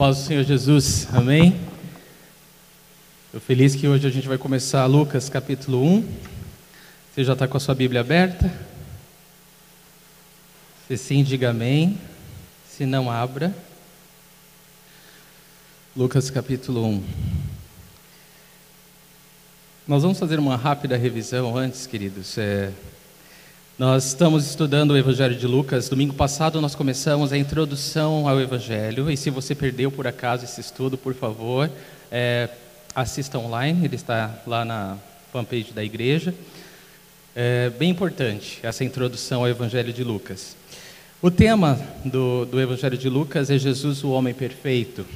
Paz do Senhor Jesus, amém? Estou feliz que hoje a gente vai começar Lucas capítulo 1. Você já está com a sua Bíblia aberta? Se sim, diga amém. Se não, abra. Lucas capítulo 1. Nós vamos fazer uma rápida revisão antes, queridos. É, nós estamos estudando o Evangelho de Lucas. Domingo passado nós começamos a introdução ao Evangelho. E se você perdeu por acaso esse estudo, por favor, é, assista online. Ele está lá na fanpage da igreja. É bem importante essa introdução ao Evangelho de Lucas. O tema do, do Evangelho de Lucas é Jesus, o homem perfeito.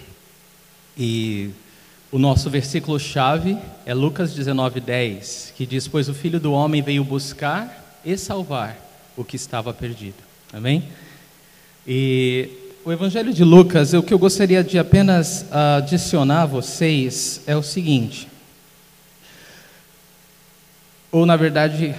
E o nosso versículo-chave é Lucas 19:10, que diz: Pois o filho do homem veio buscar e salvar o que estava perdido. Amém? E o Evangelho de Lucas, o que eu gostaria de apenas adicionar a vocês é o seguinte. Ou, na verdade,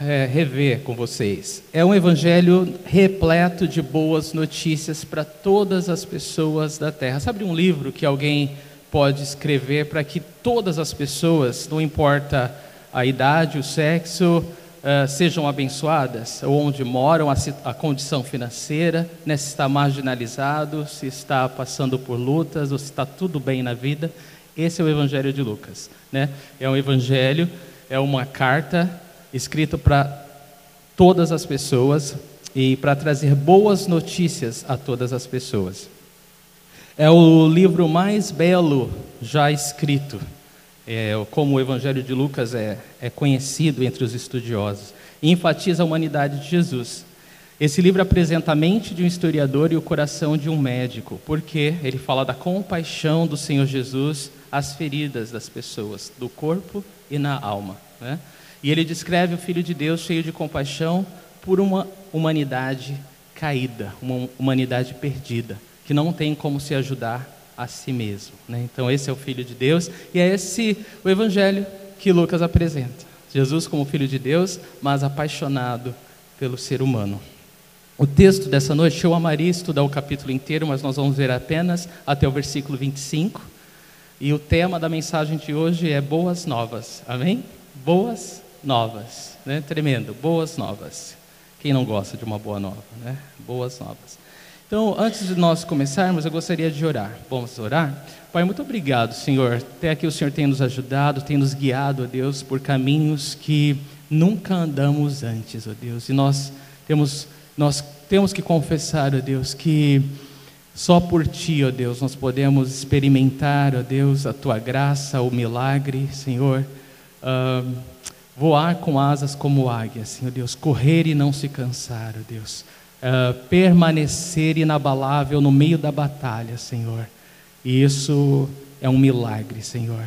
é, rever com vocês. É um evangelho repleto de boas notícias para todas as pessoas da terra. Sabe um livro que alguém pode escrever para que todas as pessoas, não importa a idade, o sexo, uh, sejam abençoadas, ou onde moram, a, a condição financeira, né, se está marginalizado, se está passando por lutas, ou se está tudo bem na vida. Esse é o Evangelho de Lucas. Né? É um evangelho, é uma carta escrita para todas as pessoas e para trazer boas notícias a todas as pessoas. É o livro mais belo já escrito é, como o Evangelho de Lucas é, é conhecido entre os estudiosos, e enfatiza a humanidade de Jesus. Esse livro apresenta a mente de um historiador e o coração de um médico, porque ele fala da compaixão do Senhor Jesus às feridas das pessoas, do corpo e na alma. Né? E ele descreve o Filho de Deus cheio de compaixão por uma humanidade caída, uma humanidade perdida, que não tem como se ajudar a si mesmo. Né? Então, esse é o Filho de Deus e é esse o Evangelho que Lucas apresenta. Jesus como Filho de Deus, mas apaixonado pelo ser humano. O texto dessa noite, eu amaria estudar o capítulo inteiro, mas nós vamos ver apenas até o versículo 25. E o tema da mensagem de hoje é Boas Novas. Amém? Boas Novas. Né? Tremendo. Boas Novas. Quem não gosta de uma boa nova? Né? Boas Novas. Então, antes de nós começarmos, eu gostaria de orar. Vamos orar? Pai, muito obrigado, Senhor. Até aqui o Senhor tem nos ajudado, tem nos guiado, ó Deus, por caminhos que nunca andamos antes, ó Deus. E nós temos, nós temos que confessar, ó Deus, que só por Ti, ó Deus, nós podemos experimentar, ó Deus, a Tua graça, o milagre, Senhor. Uh, voar com asas como águia, Senhor Deus. Correr e não se cansar, ó Deus uh, permanecer inabalável no meio da batalha, Senhor. E isso é um milagre, Senhor.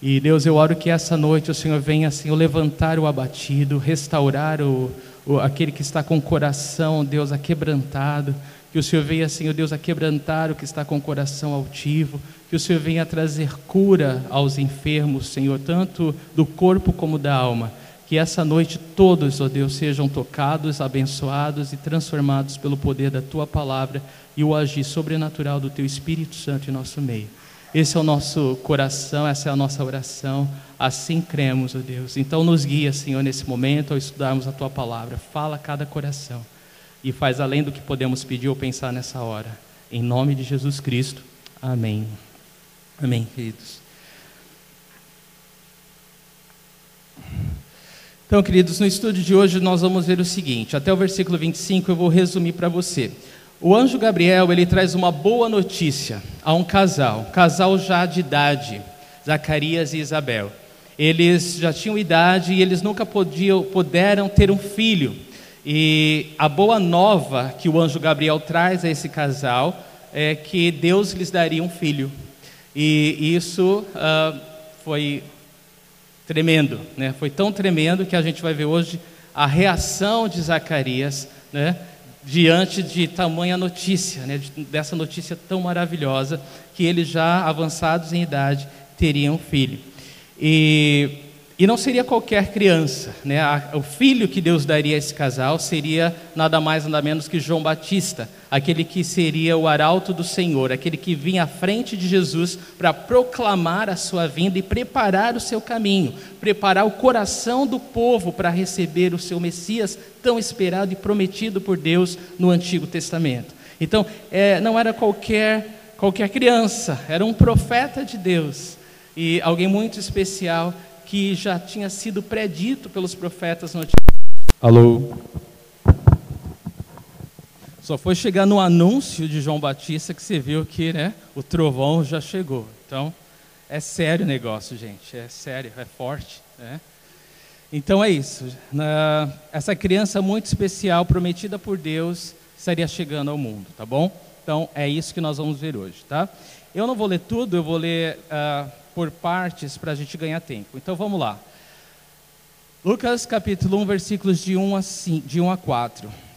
E Deus, eu oro que essa noite o Senhor venha, Senhor, levantar o abatido, restaurar o, o, aquele que está com o coração, Deus, aquebrantado. Que o Senhor venha, Senhor Deus, a quebrantar o que está com o coração altivo. Que o Senhor venha trazer cura aos enfermos, Senhor, tanto do corpo como da alma. Que essa noite todos, ó Deus, sejam tocados, abençoados e transformados pelo poder da tua palavra e o agir sobrenatural do teu Espírito Santo em nosso meio. Esse é o nosso coração, essa é a nossa oração. Assim cremos, ó Deus. Então nos guia, Senhor, nesse momento ao estudarmos a tua palavra. Fala a cada coração e faz além do que podemos pedir ou pensar nessa hora. Em nome de Jesus Cristo. Amém. Amém, queridos. Então, queridos, no estudo de hoje nós vamos ver o seguinte, até o versículo 25 eu vou resumir para você. O anjo Gabriel, ele traz uma boa notícia a um casal, casal já de idade, Zacarias e Isabel. Eles já tinham idade e eles nunca podiam, puderam ter um filho. E a boa nova que o anjo Gabriel traz a esse casal é que Deus lhes daria um filho. E isso uh, foi Tremendo, né? Foi tão tremendo que a gente vai ver hoje a reação de Zacarias, né? Diante de tamanha notícia, né? Dessa notícia tão maravilhosa que eles já avançados em idade teriam um filho. E e não seria qualquer criança, né? O filho que Deus daria a esse casal seria nada mais nada menos que João Batista, aquele que seria o arauto do Senhor, aquele que vinha à frente de Jesus para proclamar a sua vinda e preparar o seu caminho, preparar o coração do povo para receber o seu Messias tão esperado e prometido por Deus no Antigo Testamento. Então, é, não era qualquer qualquer criança, era um profeta de Deus e alguém muito especial que já tinha sido predito pelos profetas no Antigo. Alô. Só foi chegar no anúncio de João Batista que você viu que né, o trovão já chegou. Então, é sério o negócio, gente. É sério, é forte. Né? Então é isso. Essa criança muito especial, prometida por Deus, estaria chegando ao mundo, tá bom? Então é isso que nós vamos ver hoje, tá? Eu não vou ler tudo, eu vou ler uh, por partes para a gente ganhar tempo. Então vamos lá. Lucas capítulo 1, versículos de 1 a, 5, de 1 a 4.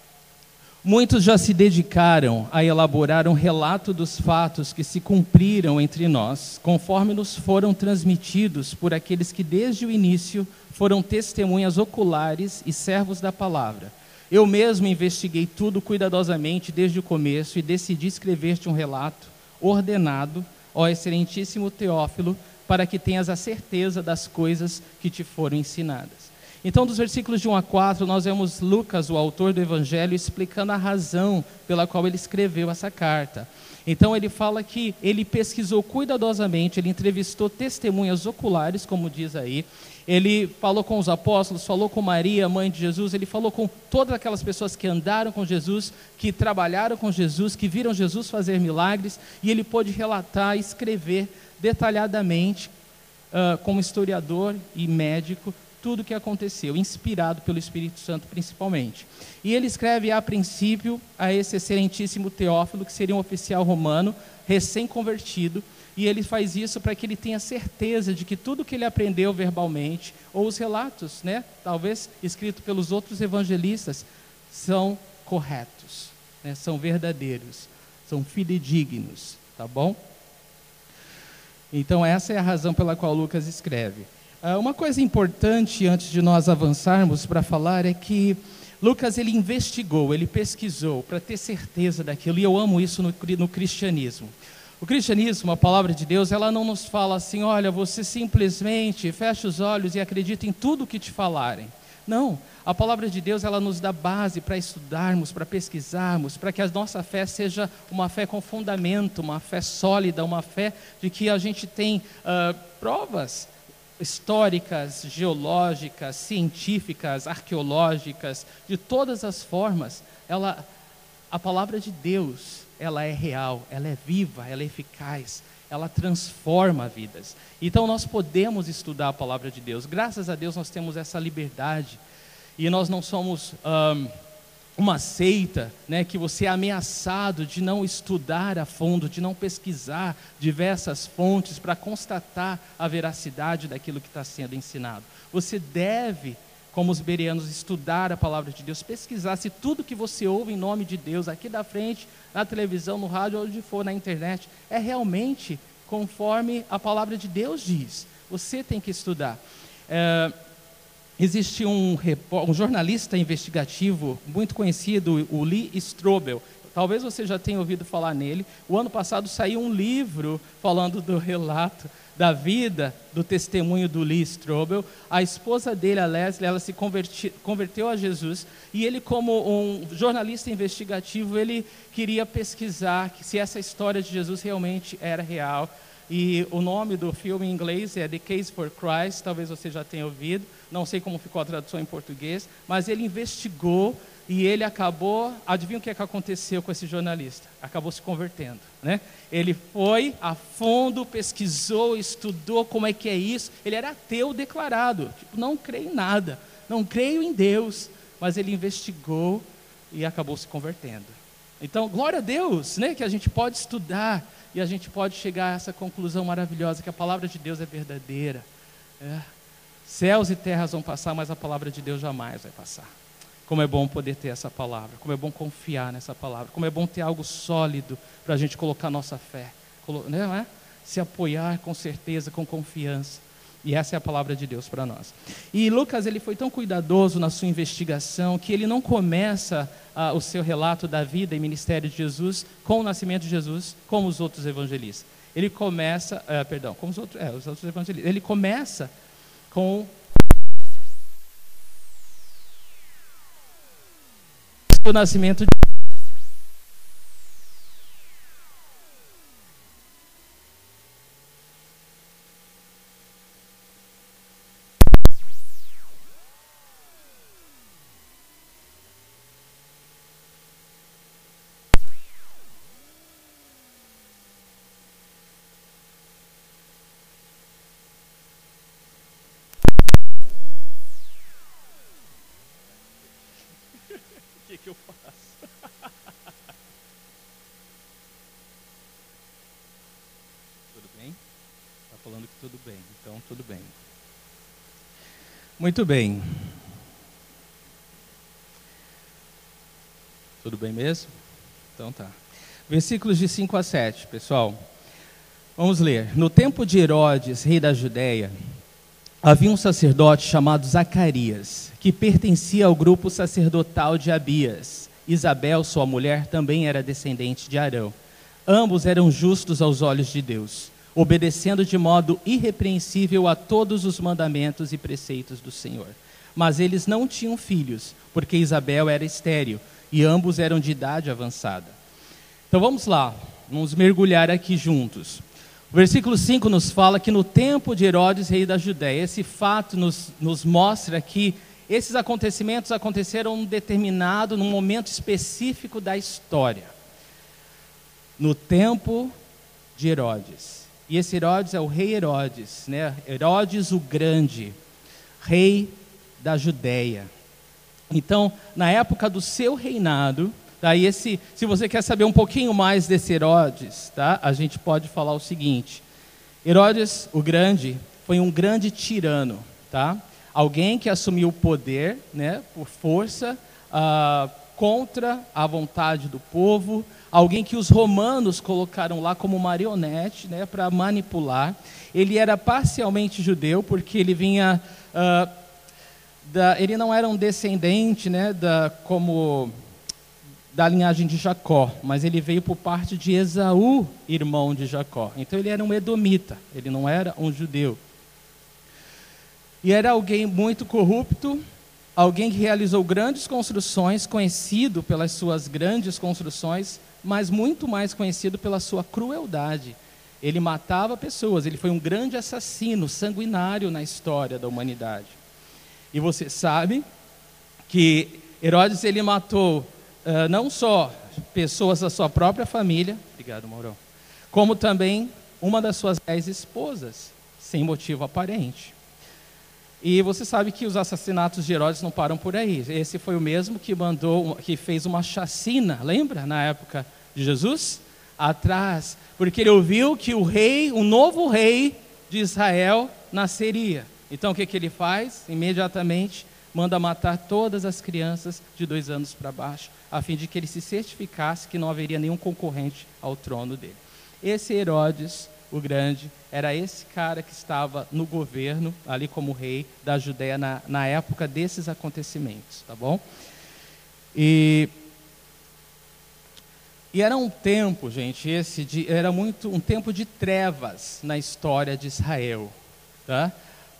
Muitos já se dedicaram a elaborar um relato dos fatos que se cumpriram entre nós, conforme nos foram transmitidos por aqueles que desde o início foram testemunhas oculares e servos da palavra. Eu mesmo investiguei tudo cuidadosamente desde o começo e decidi escrever-te um relato ordenado, ó excelentíssimo Teófilo, para que tenhas a certeza das coisas que te foram ensinadas. Então, dos versículos de 1 a 4, nós vemos Lucas, o autor do Evangelho, explicando a razão pela qual ele escreveu essa carta. Então, ele fala que ele pesquisou cuidadosamente, ele entrevistou testemunhas oculares, como diz aí, ele falou com os apóstolos, falou com Maria, mãe de Jesus, ele falou com todas aquelas pessoas que andaram com Jesus, que trabalharam com Jesus, que viram Jesus fazer milagres, e ele pôde relatar, escrever detalhadamente, uh, como historiador e médico, tudo o que aconteceu, inspirado pelo Espírito Santo principalmente. E ele escreve a princípio a esse excelentíssimo Teófilo, que seria um oficial romano, recém-convertido, e ele faz isso para que ele tenha certeza de que tudo que ele aprendeu verbalmente, ou os relatos, né, talvez escritos pelos outros evangelistas, são corretos, né, são verdadeiros, são fidedignos, tá bom? Então essa é a razão pela qual Lucas escreve. Ah, uma coisa importante antes de nós avançarmos para falar é que Lucas ele investigou, ele pesquisou para ter certeza daquilo, e eu amo isso no, no, cristianismo. O cristianismo, a palavra de Deus, ela não nos fala assim, olha, você simplesmente fecha os olhos e acredita em tudo que te falarem. Não, a palavra de Deus ela nos dá base para estudarmos, para pesquisarmos, para que a nossa fé seja uma fé com fundamento, uma fé sólida, uma fé de que a gente tem uh, provas históricas, geológicas, científicas, arqueológicas, de todas as formas, ela, a palavra de Deus, ela é real, ela é viva, ela é eficaz, ela transforma vidas. Então nós podemos estudar a palavra de Deus. Graças a Deus nós temos essa liberdade e nós não somos um, uma seita, né, que você é ameaçado de não estudar a fundo, de não pesquisar diversas fontes para constatar a veracidade daquilo que está sendo ensinado. Você deve, como os bereanos, estudar a palavra de Deus, pesquisar se tudo que você ouve em nome de Deus, aqui da frente, na televisão, no rádio, onde for, na internet, é realmente conforme a palavra de Deus diz. Você tem que estudar. É, Existe um, um, jornalista investigativo muito conhecido, o Lee Strobel. Talvez você já tenha ouvido falar nele. O ano passado saiu um livro falando do relato da vida, do testemunho do Lee Strobel. A esposa dele, a Leslie, ela se converti, converteu a Jesus e ele, como um jornalista investigativo, ele queria pesquisar se essa história de Jesus realmente era real. E o nome do filme em inglês é The Case for Christ, talvez você já tenha ouvido não sei como ficou a tradução em português, mas ele investigou e ele acabou, adivinha o que, é que aconteceu com esse jornalista? Acabou se convertendo, né? Ele foi a fundo, pesquisou, estudou como é que é isso. Ele era ateu declarado, tipo, não creio em nada, não creio em Deus, mas ele investigou e acabou se convertendo. Então, glória a Deus, né, que a gente pode estudar e a gente pode chegar a essa conclusão maravilhosa que a palavra de Deus é verdadeira. É. Céus e terras vão passar, mas a palavra de Deus jamais vai passar. Como é bom poder ter essa palavra, como é bom confiar nessa palavra, como é bom ter algo sólido para a gente colocar nossa fé, não é? se apoiar com certeza, com confiança. E essa é a palavra de Deus para nós. E Lucas ele foi tão cuidadoso na sua investigação que ele não começa ah, o seu relato da vida e ministério de Jesus com o nascimento de Jesus, como os outros evangelistas. Ele começa, ah, perdão, como os outros, é, os outros evangelistas. Ele começa com o nascimento de Muito bem. Tudo bem mesmo? Então tá. Versículos de 5 a 7, pessoal. Vamos ler. No tempo de Herodes, rei da Judéia, havia um sacerdote chamado Zacarias, que pertencia ao grupo sacerdotal de Abias. Isabel, sua mulher, também era descendente de Arão. Ambos eram justos aos olhos de Deus, obedecendo de modo irrepreensível a todos os mandamentos e preceitos do Senhor. Mas eles não tinham filhos, porque Isabel era estéril e ambos eram de idade avançada. Então vamos lá, vamos mergulhar aqui juntos. O versículo 5 nos fala que no tempo de Herodes, rei da Judéia, esse fato nos, nos mostra que esses acontecimentos aconteceram num determinado, num momento específico da história. No tempo de Herodes. E esse Herodes é o rei Herodes, né? Herodes o Grande, rei da Judéia. Então, na época do seu reinado, Daí esse, se você quer saber um pouquinho mais desse Herodes, tá? A gente pode falar o seguinte: Herodes o Grande foi um grande tirano, tá? Alguém que assumiu o poder, né, por força, ah, contra a vontade do povo, alguém que os romanos colocaram lá como marionete, né, para manipular. Ele era parcialmente judeu porque ele vinha ah, da, ele não era um descendente, né, da como da linhagem de Jacó, mas ele veio por parte de Esaú, irmão de Jacó. Então ele era um edomita, ele não era um judeu. E era alguém muito corrupto, alguém que realizou grandes construções, conhecido pelas suas grandes construções, mas muito mais conhecido pela sua crueldade. Ele matava pessoas, ele foi um grande assassino, sanguinário na história da humanidade. E você sabe que Herodes ele matou uh, não só pessoas da sua própria família, obrigado, Maurão, como também uma das suas dez esposas, sem motivo aparente. E você sabe que os assassinatos de Herodes não param por aí. Esse foi o mesmo que mandou, que fez uma chacina, lembra, na época de Jesus? Atrás, porque ele ouviu que o rei, o novo rei de Israel, nasceria. Então o que, que ele faz? Imediatamente manda matar todas as crianças de dois anos para baixo, a fim de que ele se certificasse que não haveria nenhum concorrente ao trono dele. Esse Herodes, o Grande, era esse cara que estava no governo, ali como rei da Judéia, na, na época desses acontecimentos, tá bom? E, e era um tempo, gente, esse de, era muito um tempo de trevas na história de Israel, tá?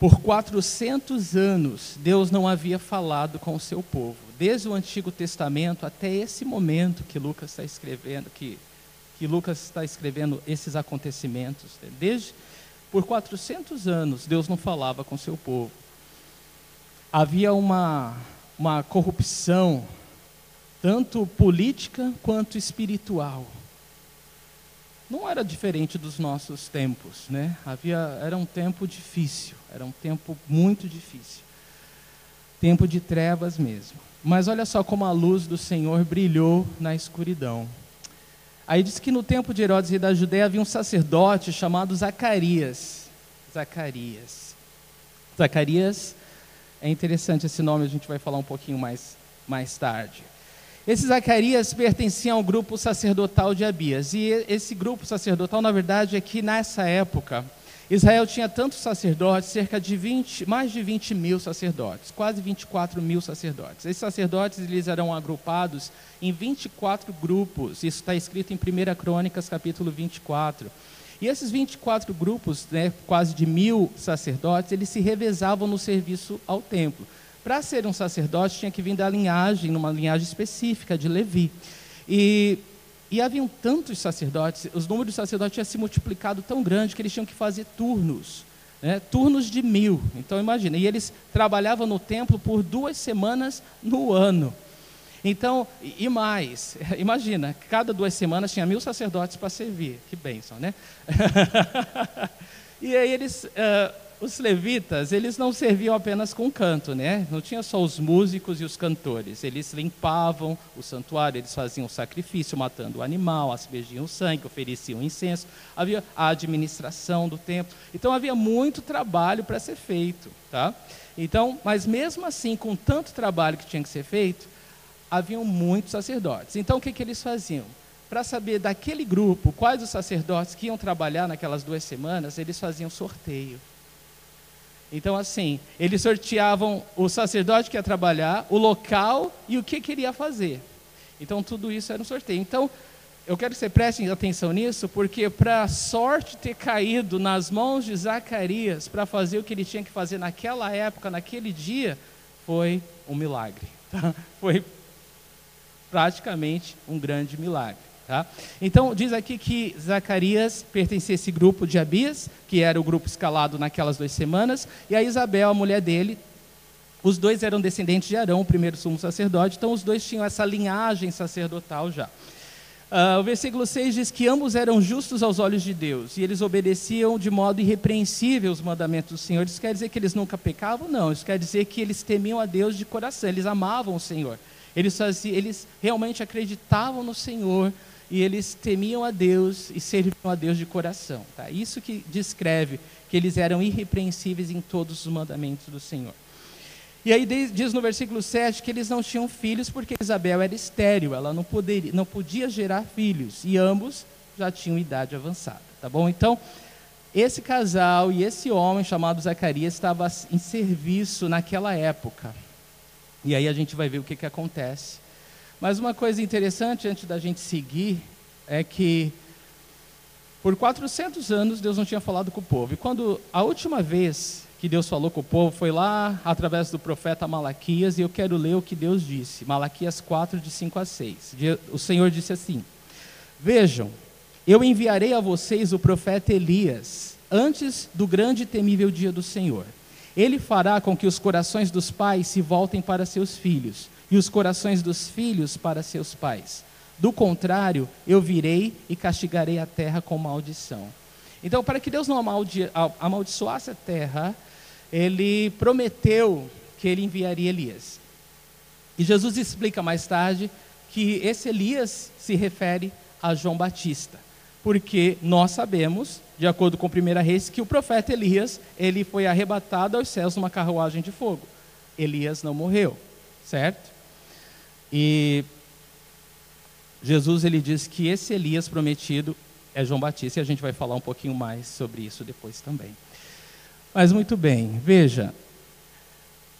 Por 400 anos, Deus não havia falado com o seu povo. Desde o Antigo Testamento até esse momento que Lucas está escrevendo, que, que Lucas está escrevendo esses acontecimentos. Desde por 400 anos, Deus não falava com seu povo. Havia uma, uma corrupção, tanto política quanto espiritual não era diferente dos nossos tempos, né? Havia, era um tempo difícil, era um tempo muito difícil. Tempo de trevas mesmo. Mas olha só como a luz do Senhor brilhou na escuridão. Aí diz que no tempo de Herodes e da Judéia havia um sacerdote chamado Zacarias. Zacarias. Zacarias, é interessante esse nome, a gente vai falar um pouquinho mais, mais tarde. Esse Zacarias pertencia ao grupo sacerdotal de Abias. E esse grupo sacerdotal, na verdade, é que nessa época, Israel tinha tantos sacerdotes, cerca de 20, mais de 20 mil sacerdotes, quase 24 mil sacerdotes. Esses sacerdotes eles eram agrupados em 24 grupos. Isso está escrito em 1 Crônicas, capítulo 24. E esses 24 grupos, né, quase de mil sacerdotes, eles se revezavam no serviço ao templo. Para ser um sacerdote, tinha que vir da linhagem, numa linhagem específica de Levi. E e haviam tantos sacerdotes, os números de sacerdotes tinham se multiplicado tão grande que eles tinham que fazer turnos, né? turnos de mil. Então imagina, e eles trabalhavam no templo por duas semanas no ano. Então, e mais, imagina, cada duas semanas tinha mil sacerdotes para servir. Que bênção, né? e aí eles, uh, os levitas, eles não serviam apenas com canto, né? Não tinha só os músicos e os cantores. Eles limpavam o santuário, eles faziam sacrifício, matando o animal, aspergiam sangue, ofereciam incenso. Havia a administração do templo. Então havia muito trabalho para ser feito, tá? Então, mas mesmo assim, com tanto trabalho que tinha que ser feito, haviam muitos sacerdotes. Então o que, que eles faziam? Para saber daquele grupo quais os sacerdotes que iam trabalhar naquelas duas semanas, eles faziam sorteio. Então, assim, eles sorteavam o sacerdote que ia trabalhar, o local e o que queria fazer. Então, tudo isso era um sorteio. Então, eu quero que você preste atenção nisso, porque para a sorte ter caído nas mãos de Zacarias para fazer o que ele tinha que fazer naquela época, naquele dia, foi um milagre. Tá? Foi praticamente um grande milagre. Tá? Então, diz aqui que Zacarias pertencia a esse grupo de Abias, que era o grupo escalado naquelas duas semanas, e a Isabel, a mulher dele, os dois eram descendentes de Arão, o primeiro sumo sacerdote, então os dois tinham essa linhagem sacerdotal já. Uh, o versículo 6 diz que ambos eram justos aos olhos de Deus e eles obedeciam de modo irrepreensível os mandamentos do Senhor. Isso quer dizer que eles nunca pecavam? Não, isso quer dizer que eles temiam a Deus de coração, eles amavam o Senhor. Eles, faziam, eles realmente acreditavam no Senhor, e eles temiam a Deus e serviam a Deus de coração. Tá? Isso que descreve que eles eram irrepreensíveis em todos os mandamentos do Senhor. E aí diz no versículo 7 que eles não tinham filhos porque Isabel era estéril, ela não, poderia, não podia gerar filhos, e ambos já tinham idade avançada. Tá bom? Então, esse casal e esse homem chamado Zacarias estava em serviço naquela época. E aí a gente vai ver o que, que acontece. Mas uma coisa interessante antes da gente seguir é que por 400 anos Deus não tinha falado com o povo. E quando a última vez que Deus falou com o povo foi lá através do profeta Malaquias, e eu quero ler o que Deus disse. Malaquias 4, de 5 a 6. O Senhor disse assim: Vejam, eu enviarei a vocês o profeta Elias, antes do grande e temível dia do Senhor. Ele fará com que os corações dos pais se voltem para seus filhos e os corações dos filhos para seus pais. Do contrário, eu virei e castigarei a terra com maldição. Então, para que Deus não amaldi amaldiçoasse a terra, ele prometeu que ele enviaria Elias. E Jesus explica mais tarde que esse Elias se refere a João Batista, porque nós sabemos, de acordo com 1 Reis, que o profeta Elias, ele foi arrebatado aos céus numa carruagem de fogo. Elias não morreu, certo? E Jesus ele diz que esse Elias prometido é João Batista e a gente vai falar um pouquinho mais sobre isso depois também. Mas muito bem, veja,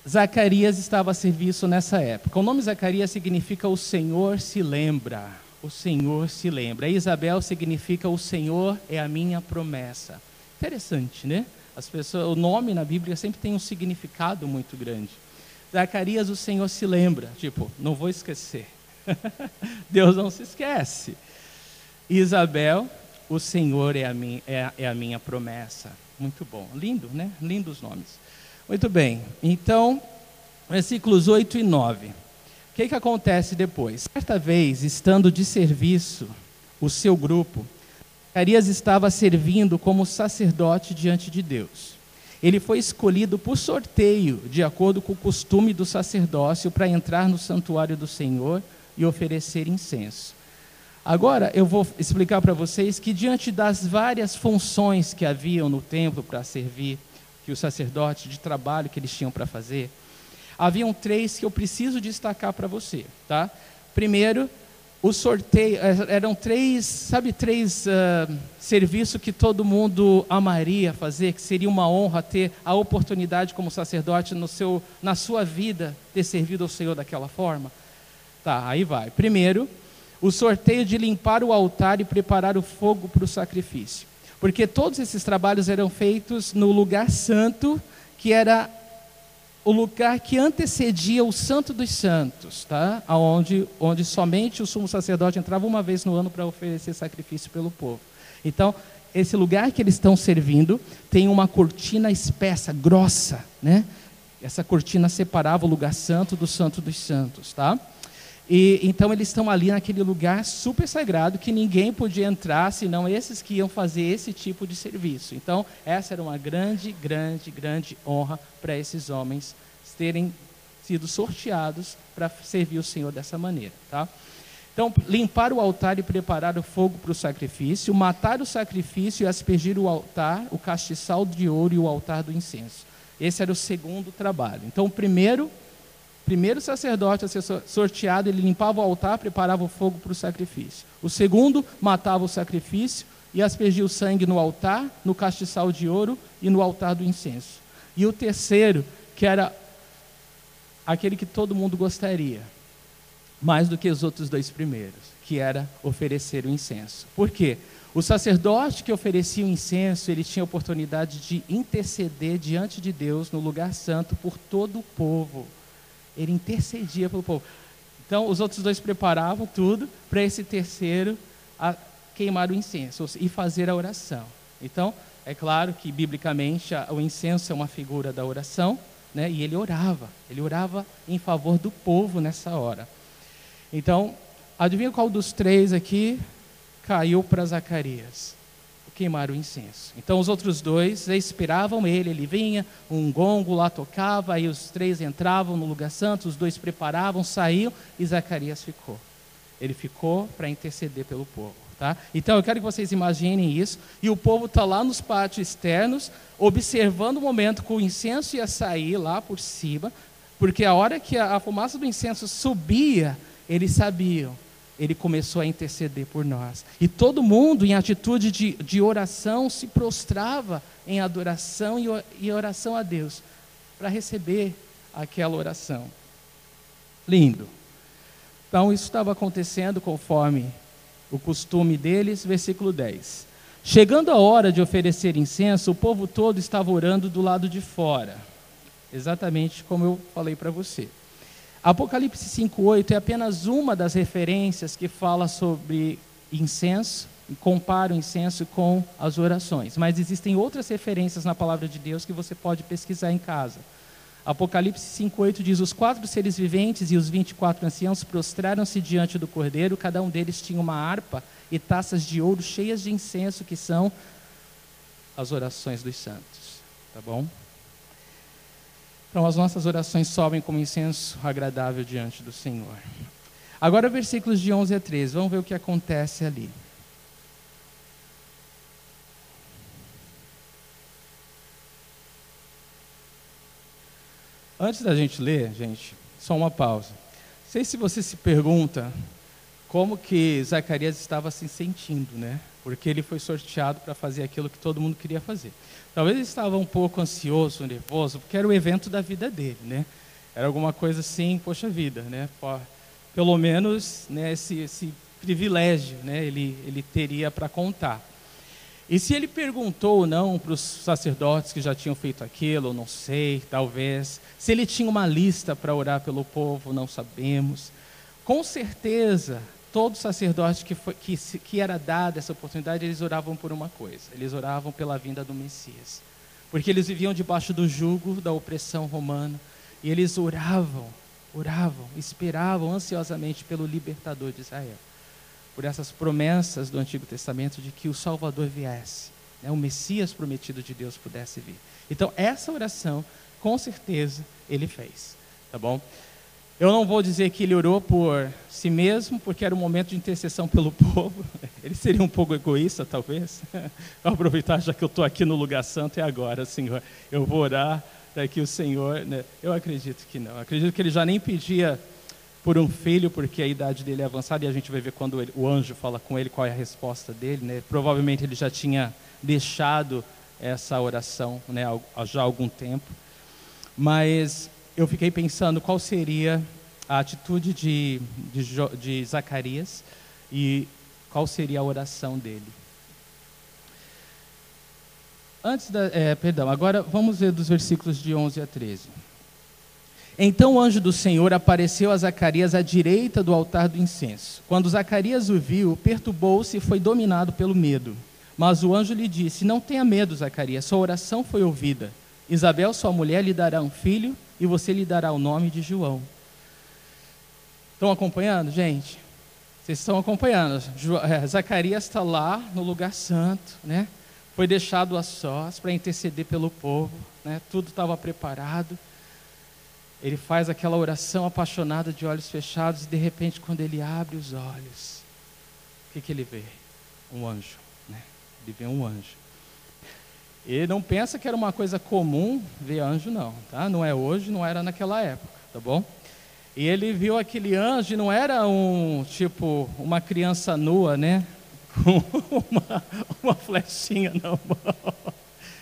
Zacarias estava a serviço nessa época. O nome Zacarias significa o Senhor se lembra. O Senhor se lembra. Isabel significa o Senhor é a minha promessa. Interessante, né? As pessoas, o nome na Bíblia sempre tem um significado muito grande. Zacarias, o Senhor se lembra, tipo, não vou esquecer. Deus não se esquece. Isabel, o Senhor é a, minha, é, é a minha promessa. Muito bom. Lindo, né? Lindos nomes. Muito bem. Então, versículos 8 e 9. O que, que acontece depois? Certa vez, estando de serviço, o seu grupo, Zacarias estava servindo como sacerdote diante de Deus ele foi escolhido por sorteio, de acordo com o costume do sacerdócio, para entrar no santuário do Senhor e oferecer incenso. Agora eu vou explicar para vocês que, diante das várias funções que haviam no templo para servir, que os sacerdotes, de trabalho que eles tinham para fazer, haviam três que eu preciso destacar para você. Tá? Primeiro, o sorteio, é, eram três, sabe, três uh, serviços que todo mundo amaria fazer, que seria uma honra ter a oportunidade como sacerdote no seu, na sua vida ter servido ao Senhor daquela forma? Tá, aí vai. Primeiro, o sorteio de limpar o altar e preparar o fogo para o sacrifício. Porque todos esses trabalhos eram feitos no lugar santo, que era o lugar que antecedia o Santo dos Santos, tá? Onde, onde somente o sumo sacerdote entrava uma vez no ano para oferecer sacrifício pelo povo. Então, esse lugar que eles estão servindo tem uma cortina espessa, grossa, né? Essa cortina separava o lugar santo do Santo dos Santos, tá? E então eles estão ali naquele lugar super sagrado que ninguém podia entrar senão esses que iam fazer esse tipo de serviço. Então, essa era uma grande, grande, grande honra para esses homens terem sido sorteados para servir o Senhor dessa maneira, tá? Então, limpar o altar e preparar o fogo para o sacrifício, matar o sacrifício e aspergir o altar, o castiçal de ouro e o altar do incenso. Esse era o segundo trabalho. Então, o primeiro primeiro sacerdote a ser sorteado, ele limpava o altar, preparava o fogo para o sacrifício. O segundo matava o sacrifício e aspergia o sangue no altar, no castiçal de ouro e no altar do incenso. E o terceiro, que era aquele que todo mundo gostaria, mais do que os outros dois primeiros, que era oferecer o incenso. Por quê? O sacerdote que oferecia o incenso, ele tinha a oportunidade de interceder diante de Deus no lugar santo por todo o povo ele intercedia pelo povo. Então, os outros dois preparavam tudo para esse terceiro queimar o incenso e fazer a oração. Então, é claro que, biblicamente, o incenso é uma figura da oração, né? e ele orava. Ele orava em favor do povo nessa hora. Então, adivinha qual dos três aqui caiu para Zacarias? Queimar o incenso. Então os outros dois esperavam ele, ele vinha, um gongo lá tocava, aí os três entravam no lugar santo, os dois preparavam, saíam e Zacarias ficou. Ele ficou para interceder pelo povo. Tá? Então eu quero que vocês imaginem isso, e o povo está lá nos pátios externos, observando o momento que o incenso ia sair lá por cima, porque a hora que a, a fumaça do incenso subia, eles sabiam ele começou a interceder por nós. E todo mundo, em atitude de, de oração, se prostrava em adoração e, oração a Deus, para receber aquela oração. Lindo. Então, isso estava acontecendo conforme o costume deles, versículo 10. Chegando a hora de oferecer incenso, o povo todo estava orando do lado de fora, exatamente como eu falei para você. Apocalipse 5:8 é apenas uma das referências que fala sobre incenso e compara o incenso com as orações, mas existem outras referências na palavra de Deus que você pode pesquisar em casa. Apocalipse 5:8 diz: Os quatro seres viventes e os vinte e quatro anciãos prostraram-se diante do Cordeiro, cada um deles tinha uma harpa e taças de ouro cheias de incenso, que são as orações dos santos. Tá bom? Então, as nossas orações sobem como incenso agradável diante do Senhor. Agora, versículos de 11 a 13, vamos ver o que acontece ali. Antes da gente ler, gente, só uma pausa. Não sei se você se pergunta como que Zacarias estava se sentindo, né? Porque ele foi sorteado para fazer aquilo que todo mundo queria fazer. Talvez ele estava um pouco ansioso, nervoso, porque era o evento da vida dele, né? Era alguma coisa assim, poxa vida, né? Pelo menos né, esse, esse privilégio né, ele, ele teria para contar. E se ele perguntou ou não para os sacerdotes que já tinham feito aquilo, não sei, talvez. Se ele tinha uma lista para orar pelo povo, não sabemos. Com certeza, todo sacerdote que, foi, que, que era dado essa oportunidade, eles oravam por uma coisa: eles oravam pela vinda do Messias. Porque eles viviam debaixo do jugo da opressão romana. E eles oravam, oravam, esperavam ansiosamente pelo libertador de Israel. Por essas promessas do Antigo Testamento de que o Salvador viesse, né, o Messias prometido de Deus pudesse vir. Então, essa oração, com certeza, ele fez. Tá bom? Eu não vou dizer que ele orou por si mesmo, porque era um momento de intercessão pelo povo. Ele seria um pouco egoísta, talvez. Vou aproveitar, já que eu estou aqui no lugar santo, é agora, Senhor. Eu vou orar para que o Senhor. Né? Eu acredito que não. Eu acredito que ele já nem pedia por um filho, porque a idade dele é avançada, e a gente vai ver quando ele, o anjo fala com ele qual é a resposta dele. Né? Provavelmente ele já tinha deixado essa oração né, já há algum tempo. Mas eu fiquei pensando qual seria a atitude de, de, de Zacarias e qual seria a oração dele. Antes da, é, perdão, agora vamos ver dos versículos de 11 a 13. Então o anjo do Senhor apareceu a Zacarias à direita do altar do incenso. Quando Zacarias o viu, perturbou-se e foi dominado pelo medo. Mas o anjo lhe disse: Não tenha medo, Zacarias, sua oração foi ouvida. Isabel, sua mulher, lhe dará um filho e você lhe dará o nome de João. Estão acompanhando, gente? Vocês estão acompanhando. É, Zacarias está lá no lugar santo, né? Foi deixado a sós para interceder pelo povo, né? Tudo estava preparado. Ele faz aquela oração apaixonada de olhos fechados e de repente, quando ele abre os olhos, o que, que ele vê? Um anjo, né? Ele vê um anjo. Ele não pensa que era uma coisa comum ver anjo, não, tá? Não é hoje, não era naquela época, tá bom? E ele viu aquele anjo, e não era um tipo uma criança nua, né? Com uma, uma flechinha na mão.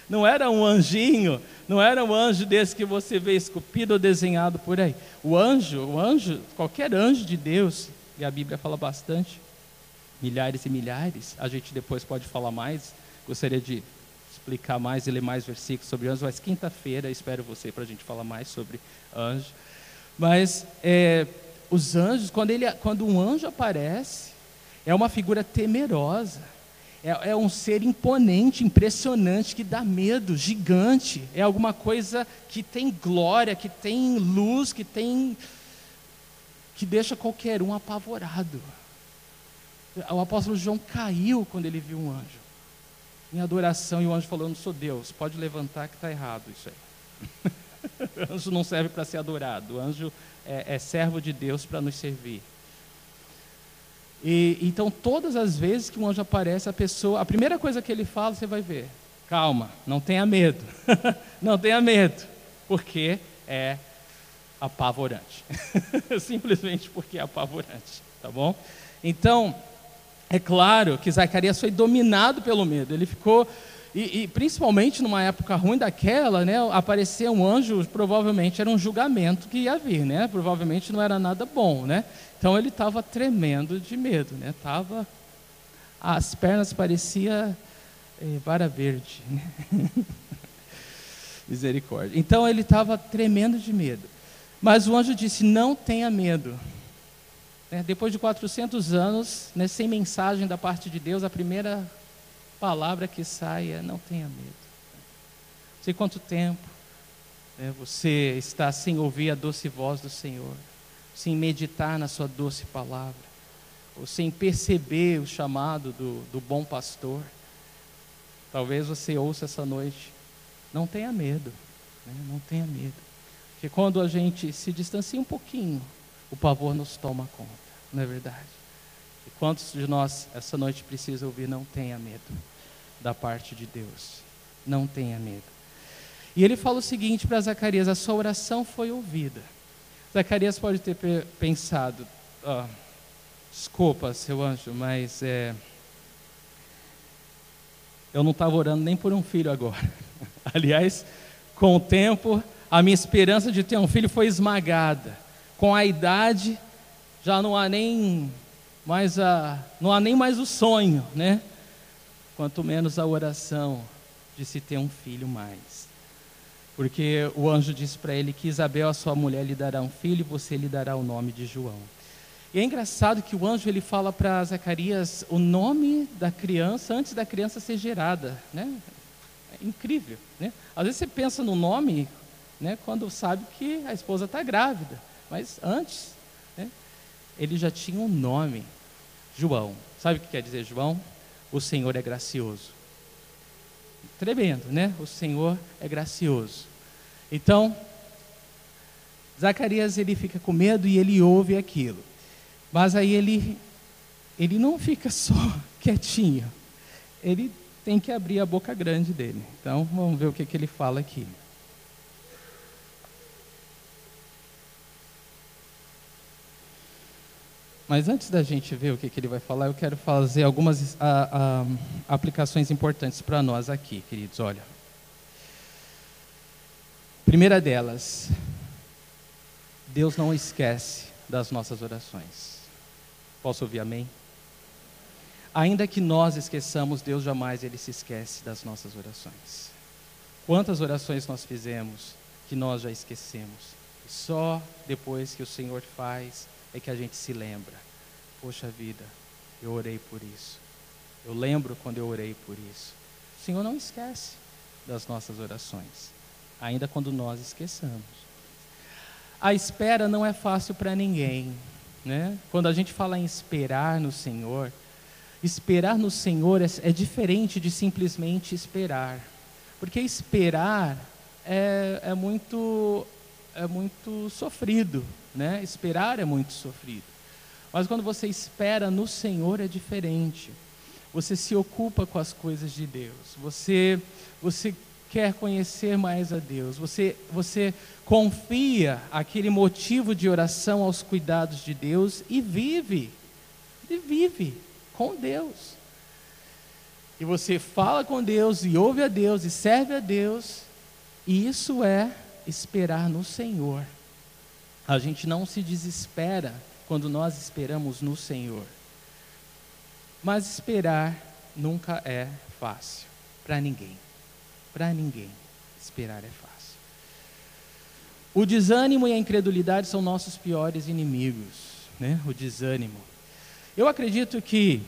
Não era um anjinho, não era um anjo desse que você vê esculpido ou desenhado por aí. O anjo, o anjo, qualquer anjo de Deus, e a Bíblia fala bastante, milhares e milhares, a gente depois pode falar mais, gostaria de explicar mais e ler mais versículos sobre anjos, mas quinta-feira espero você para a gente falar mais sobre anjo. Mas é, os anjos, quando, ele, quando um anjo aparece, é uma figura temerosa. É, é, um ser imponente, impressionante, que dá medo, gigante. É alguma coisa que tem glória, que tem luz, que tem. que deixa qualquer um apavorado. O apóstolo João caiu quando ele viu um anjo em adoração e o anjo falou: Eu não sou Deus, pode levantar que está errado isso aí. o anjo não serve para ser adorado, o anjo é, é servo de Deus para nos servir. E, então, todas as vezes que um anjo aparece, a pessoa, a primeira coisa que ele fala, você vai ver: calma, não tenha medo, não tenha medo, porque é apavorante. Simplesmente porque é apavorante, tá bom? Então, é claro que Zacarias foi dominado pelo medo. Ele ficou, e, e, principalmente numa época ruim daquela, né, aparecer um anjo, provavelmente era um julgamento que ia vir, né? Provavelmente não era nada bom, né? Então ele estava tremendo de medo, né? Tava, as pernas pareciam é, vara verde, né? Misericórdia. Então ele estava tremendo de medo. Mas o anjo disse: Não tenha medo. É, depois de 400 anos, né, sem mensagem da parte de Deus, a primeira palavra que sai é: não tenha medo. Não sei quanto tempo né, você está sem ouvir a doce voz do Senhor, sem meditar na Sua doce palavra, ou sem perceber o chamado do, do bom pastor. Talvez você ouça essa noite: não tenha medo, né, não tenha medo. Porque quando a gente se distancia um pouquinho o pavor nos toma conta, não é verdade? E quantos de nós essa noite precisa ouvir não tenha medo da parte de Deus? Não tenha medo. E ele fala o seguinte para Zacarias: a sua oração foi ouvida. Zacarias pode ter pensado, oh, desculpa, seu anjo, mas é, eu não estava orando nem por um filho agora. Aliás, com o tempo, a minha esperança de ter um filho foi esmagada com a idade, já não há nem mais a, não há nem mais o sonho, né? Quanto menos a oração de se ter um filho mais. Porque o anjo disse para ele que Isabel, a sua mulher, lhe dará um filho e você lhe dará o nome de João. E é engraçado que o anjo ele fala para Zacarias o nome da criança antes da criança ser gerada, né? É incrível, né? Às vezes você pensa no nome, né, quando sabe que a esposa está grávida. Mas antes, né, ele já tinha um nome, João. Sabe o que quer dizer João? O Senhor é gracioso. Tremendo, né? O Senhor é gracioso. Então, Zacarias ele fica com medo e ele ouve aquilo. Mas aí ele ele não fica só quietinho. Ele tem que abrir a boca grande dele. Então, vamos ver o que, que ele fala aqui. Mas antes da gente ver o que, que ele vai falar, eu quero fazer algumas a, a, aplicações importantes para nós aqui, queridos. Olha. Primeira delas, Deus não esquece das nossas orações. Posso ouvir amém? Ainda que nós esqueçamos, Deus jamais ele se esquece das nossas orações. Quantas orações nós fizemos que nós já esquecemos? Só depois que o Senhor faz é que a gente se lembra. Poxa vida, eu orei por isso. Eu lembro quando eu orei por isso. O Senhor não esquece das nossas orações, ainda quando nós esqueçamos. A espera não é fácil para ninguém, né? Quando a gente fala em esperar no Senhor, esperar no Senhor é, é diferente de simplesmente esperar, porque esperar é, é muito é muito sofrido, né? Esperar é muito sofrido. Mas quando você espera no Senhor é diferente. Você se ocupa com as coisas de Deus. Você você quer conhecer mais a Deus. Você você confia aquele motivo de oração aos cuidados de Deus e vive. E vive com Deus. E você fala com Deus e ouve a Deus e serve a Deus. E isso é esperar no Senhor. A gente não se desespera quando nós esperamos no Senhor. Mas esperar nunca é fácil para ninguém. Para ninguém esperar é fácil. O desânimo e a incredulidade são nossos piores inimigos, né? O desânimo. Eu acredito que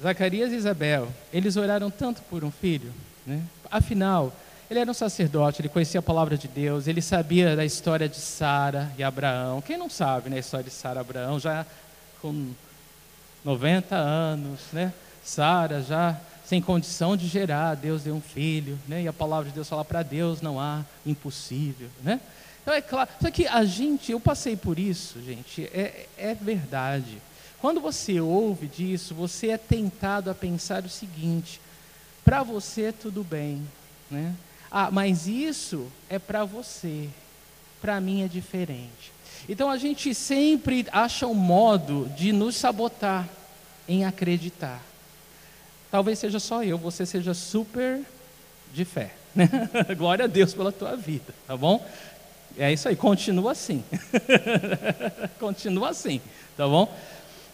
Zacarias e Isabel, eles oraram tanto por um filho, né? Afinal, ele era um sacerdote, ele conhecia a palavra de Deus, ele sabia da história de Sara e Abraão. Quem não sabe né, a história de Sara e Abraão, já com 90 anos, né? Sara já sem condição de gerar, Deus deu um filho, né? E a palavra de Deus fala para Deus não há impossível, né? Então é claro, só que a gente, eu passei por isso, gente, é, é verdade. Quando você ouve disso, você é tentado a pensar o seguinte: para você tudo bem, né? Ah, mas isso é para você, para mim é diferente. Então a gente sempre acha um modo de nos sabotar em acreditar. Talvez seja só eu, você seja super de fé. Glória a Deus pela tua vida, tá bom? É isso aí, continua assim. continua assim, tá bom?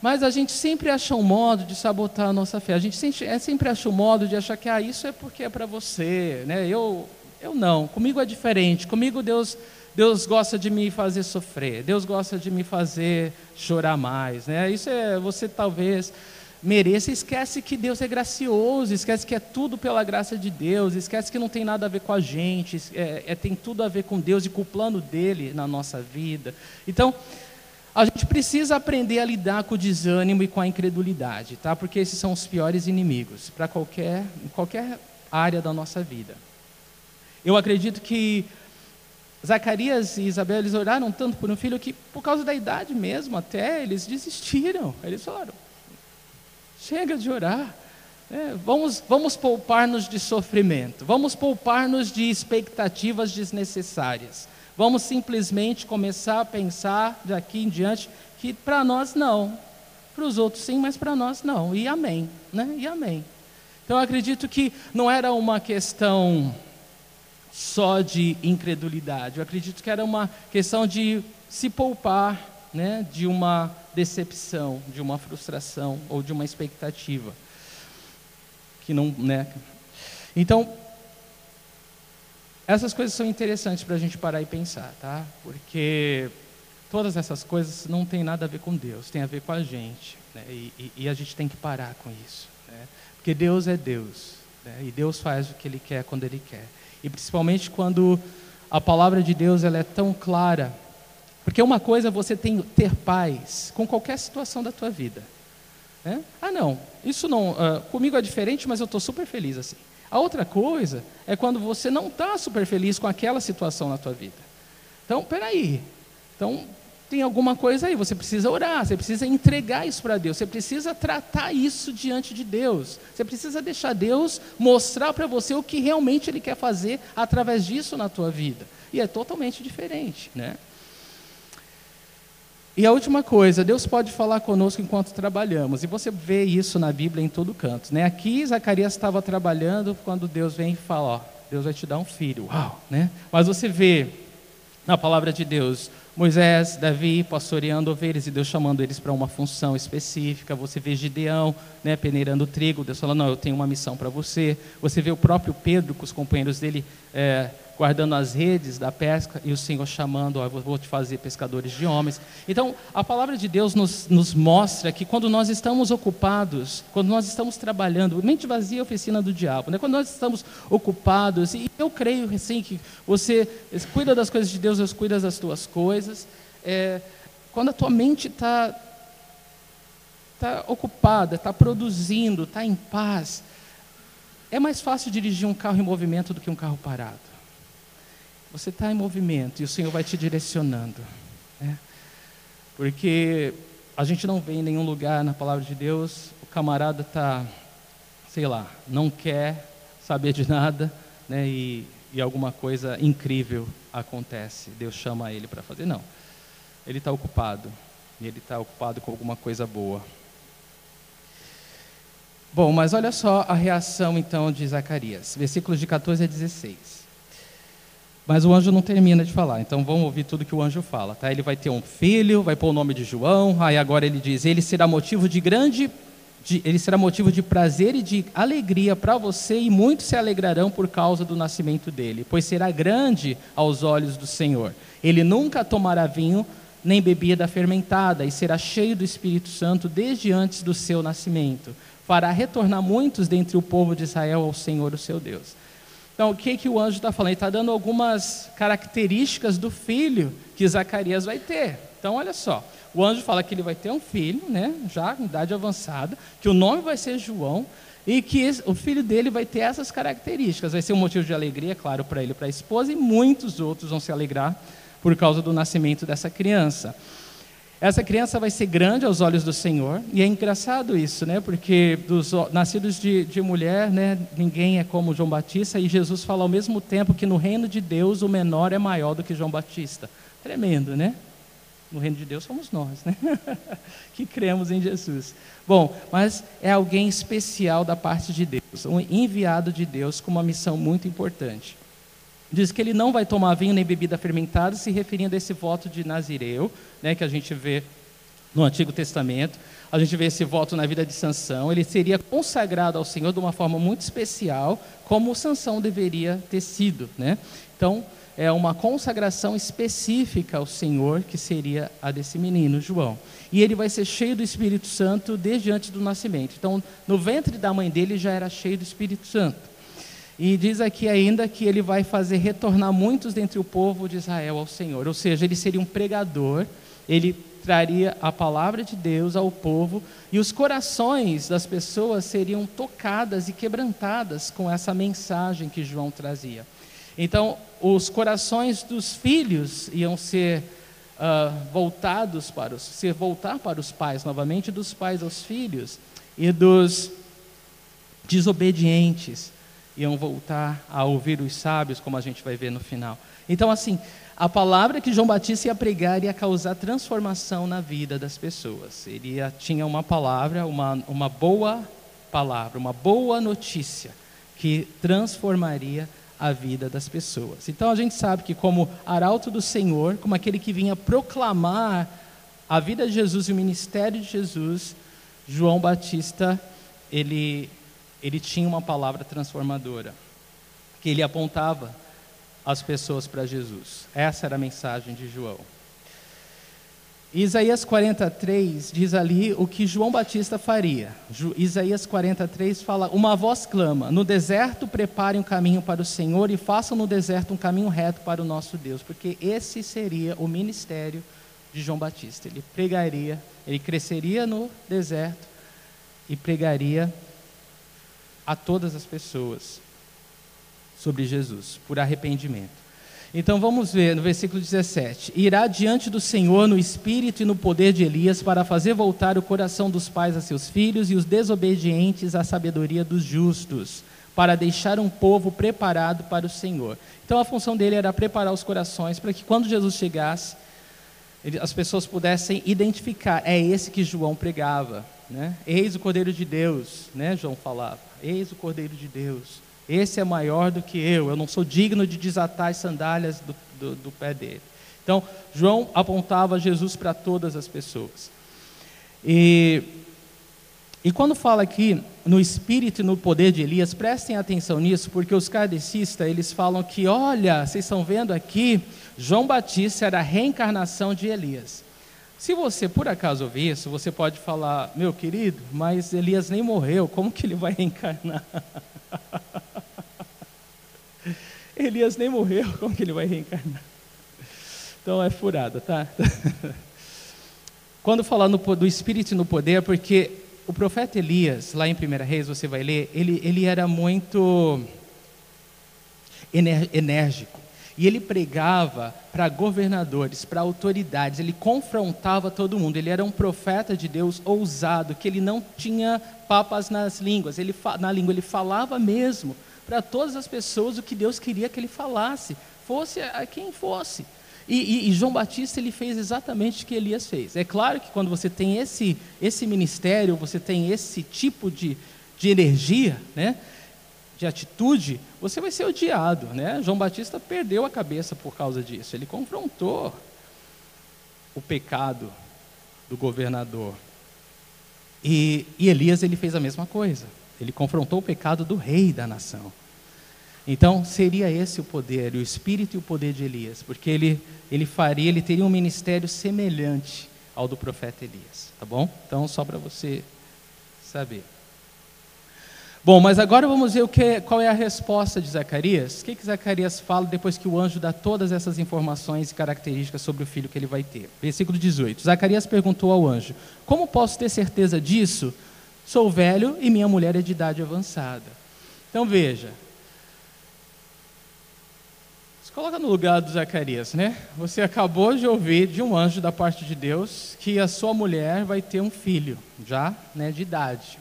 Mas a gente sempre acha um modo de sabotar a nossa fé. A gente sempre, é, sempre acha um modo de achar que ah, isso é porque é para você. Né? Eu, eu não, comigo é diferente. Comigo Deus, Deus gosta de me fazer sofrer. Deus gosta de me fazer chorar mais. Né? Isso é, você talvez mereça. Esquece que Deus é gracioso, esquece que é tudo pela graça de Deus, esquece que não tem nada a ver com a gente, é, é tem tudo a ver com Deus e com o plano dele na nossa vida. Então, a gente precisa aprender a lidar com o desânimo e com a incredulidade, tá? Porque esses são os piores inimigos para qualquer, qualquer área da nossa vida. Eu acredito que Zacarias e Isabel eles oraram tanto por um filho que, por causa da idade mesmo, até eles desistiram. Eles falaram: chega de orar. É, vamos, vamos poupar-nos de sofrimento, vamos poupar-nos de expectativas desnecessárias. Vamos simplesmente começar a pensar daqui em diante que para nós não. Para os outros sim, mas para nós não. E amém. Né? E amém. Então eu acredito que não era uma questão só de incredulidade. Eu acredito que era uma questão de se poupar né, de uma decepção, de uma frustração ou de uma expectativa. Que não, né? Então, essas coisas são interessantes para a gente parar e pensar, tá? Porque todas essas coisas não têm nada a ver com Deus, tem a ver com a gente. Né? E, e, e, a gente tem que parar com isso. Né? Porque Deus é Deus. Né? E Deus faz o que Ele quer quando Ele quer. E principalmente quando a palavra de Deus ela é tão clara. Porque uma coisa é você tem, ter paz com qualquer situação da tua vida. Né? Ah, não, isso não, uh, comigo é diferente, mas eu estou super feliz assim. A outra coisa é quando você não está super feliz com aquela situação na tua vida. Então, peraí. Então, tem alguma coisa aí, você precisa orar, você precisa entregar isso para Deus, você precisa tratar isso diante de Deus, você precisa deixar Deus mostrar para você o que realmente Ele quer fazer através disso na tua vida. E é totalmente diferente, né? E a última coisa, Deus pode falar conosco enquanto trabalhamos. E você vê isso na Bíblia em todo canto. Né? Aqui Zacarias estava trabalhando quando Deus vem e fala, ó, Deus vai te dar um filho. Uau! Né? Mas você vê na palavra de Deus Moisés, Davi pastoreando ovelhas e Deus chamando eles para uma função específica. Você vê Gideão né, peneirando trigo, Deus falando, não, eu tenho uma missão para você. Você vê o próprio Pedro com os companheiros dele é, guardando as redes da pesca e o Senhor chamando, vou te fazer pescadores de homens. Então, a palavra de Deus nos, nos mostra que quando nós estamos ocupados, quando nós estamos trabalhando, mente vazia é oficina do diabo, né? quando nós estamos ocupados, e eu creio assim que você cuida das coisas de Deus, Deus cuida das tuas coisas, é, quando a tua mente está tá ocupada, está produzindo, está em paz, é mais fácil dirigir um carro em movimento do que um carro parado. Você está em movimento e o Senhor vai te direcionando. Né? Porque a gente não vê em nenhum lugar na palavra de Deus, o camarada está, sei lá, não quer saber de nada, né? e, e alguma coisa incrível acontece. Deus chama ele para fazer. Não. Ele está ocupado. E ele está ocupado com alguma coisa boa. Bom, mas olha só a reação então de Zacarias, versículos de 14 a 16. Mas o anjo não termina de falar, então vamos ouvir tudo que o anjo fala. Tá? Ele vai ter um filho, vai pôr o nome de João, aí agora ele diz: ele será motivo de grande. De, ele será motivo de prazer e de alegria para você, e muitos se alegrarão por causa do nascimento dele, pois será grande aos olhos do Senhor. Ele nunca tomará vinho nem bebida fermentada, e será cheio do Espírito Santo desde antes do seu nascimento. Fará retornar muitos dentre o povo de Israel ao Senhor, o seu Deus. Então, o que, que o anjo está falando? Ele está dando algumas características do filho que Zacarias vai ter. Então, olha só. O anjo fala que ele vai ter um filho, né, já em idade avançada, que o nome vai ser João, e que o filho dele vai ter essas características. Vai ser um motivo de alegria, claro, para ele e para a esposa, e muitos outros vão se alegrar por causa do nascimento dessa criança. Essa criança vai ser grande aos olhos do Senhor, e é engraçado isso, né? Porque dos nascidos de, de mulher, né, ninguém é como João Batista, e Jesus fala ao mesmo tempo que no reino de Deus o menor é maior do que João Batista. Tremendo, né? No reino de Deus somos nós, né? que cremos em Jesus. Bom, mas é alguém especial da parte de Deus, um enviado de Deus com uma missão muito importante. Diz que ele não vai tomar vinho nem bebida fermentada, se referindo a esse voto de Nazireu, né, que a gente vê no Antigo Testamento. A gente vê esse voto na vida de Sansão. Ele seria consagrado ao Senhor de uma forma muito especial, como Sansão deveria ter sido. Né? Então, é uma consagração específica ao Senhor, que seria a desse menino, João. E ele vai ser cheio do Espírito Santo desde antes do nascimento. Então, no ventre da mãe dele já era cheio do Espírito Santo. E diz aqui ainda que ele vai fazer retornar muitos dentre o povo de Israel ao Senhor. Ou seja, ele seria um pregador, ele traria a palavra de Deus ao povo e os corações das pessoas seriam tocadas e quebrantadas com essa mensagem que João trazia. Então, os corações dos filhos iam ser uh, voltados para os, se voltar para os pais novamente, dos pais aos filhos e dos desobedientes iam voltar a ouvir os sábios, como a gente vai ver no final. Então, assim, a palavra que João Batista ia pregar ia causar transformação na vida das pessoas. Ele ia, tinha uma palavra, uma, uma boa palavra, uma boa notícia que transformaria a vida das pessoas. Então a gente sabe que, como arauto do Senhor, como aquele que vinha proclamar a vida de Jesus e o ministério de Jesus, João Batista, ele ele tinha uma palavra transformadora, que ele apontava as pessoas para Jesus. Essa era a mensagem de João. Isaías 43 diz ali o que João Batista faria. Isaías 43 fala: Uma voz clama: No deserto preparem um caminho para o Senhor e façam no deserto um caminho reto para o nosso Deus, porque esse seria o ministério de João Batista. Ele pregaria, ele cresceria no deserto e pregaria a todas as pessoas sobre Jesus, por arrependimento. Então vamos ver no versículo 17: Irá diante do Senhor no espírito e no poder de Elias para fazer voltar o coração dos pais a seus filhos e os desobedientes à sabedoria dos justos, para deixar um povo preparado para o Senhor. Então a função dele era preparar os corações para que quando Jesus chegasse, as pessoas pudessem identificar, é esse que João pregava. Né? Eis o Cordeiro de Deus, né? João falava. Eis o Cordeiro de Deus. Esse é maior do que eu. Eu não sou digno de desatar as sandálias do, do, do pé dele. Então, João apontava Jesus para todas as pessoas. E, e quando fala aqui no espírito e no poder de Elias, prestem atenção nisso, porque os kardecistas, eles falam que, olha, vocês estão vendo aqui, João Batista era a reencarnação de Elias. Se você por acaso ouvir isso, você pode falar, meu querido, mas Elias nem morreu, como que ele vai reencarnar? Elias nem morreu, como que ele vai reencarnar? Então é furada, tá? Quando falar no, do Espírito e no poder, porque o profeta Elias, lá em 1 Reis, você vai ler, ele, ele era muito enérgico. E ele pregava para governadores, para autoridades, ele confrontava todo mundo. Ele era um profeta de Deus ousado, que ele não tinha papas nas línguas, ele, na língua, ele falava mesmo para todas as pessoas o que Deus queria que ele falasse, fosse a quem fosse. E, e, e, João Batista ele fez exatamente o que Elias fez. É claro que quando você tem esse, esse ministério, você tem esse tipo de, de energia, né? De atitude, você vai ser odiado. Né? João Batista perdeu a cabeça por causa disso. Ele confrontou o pecado do governador. E, e Elias ele fez a mesma coisa. Ele confrontou o pecado do rei da nação. Então, seria esse o poder, o espírito e o poder de Elias, porque ele, ele faria, ele teria um ministério semelhante ao do profeta Elias, tá bom? Então, só para você saber. Bom, mas agora vamos ver o que, qual é a resposta de Zacarias. O que, que Zacarias fala depois que o anjo dá todas essas informações e características sobre o filho que ele vai ter? Versículo 18. Zacarias perguntou ao anjo: Como posso ter certeza disso? Sou velho e minha mulher é de idade avançada. Então veja. Se coloca no lugar do Zacarias, né? Você acabou de ouvir de um anjo da parte de Deus que a sua mulher vai ter um filho, já né, de idade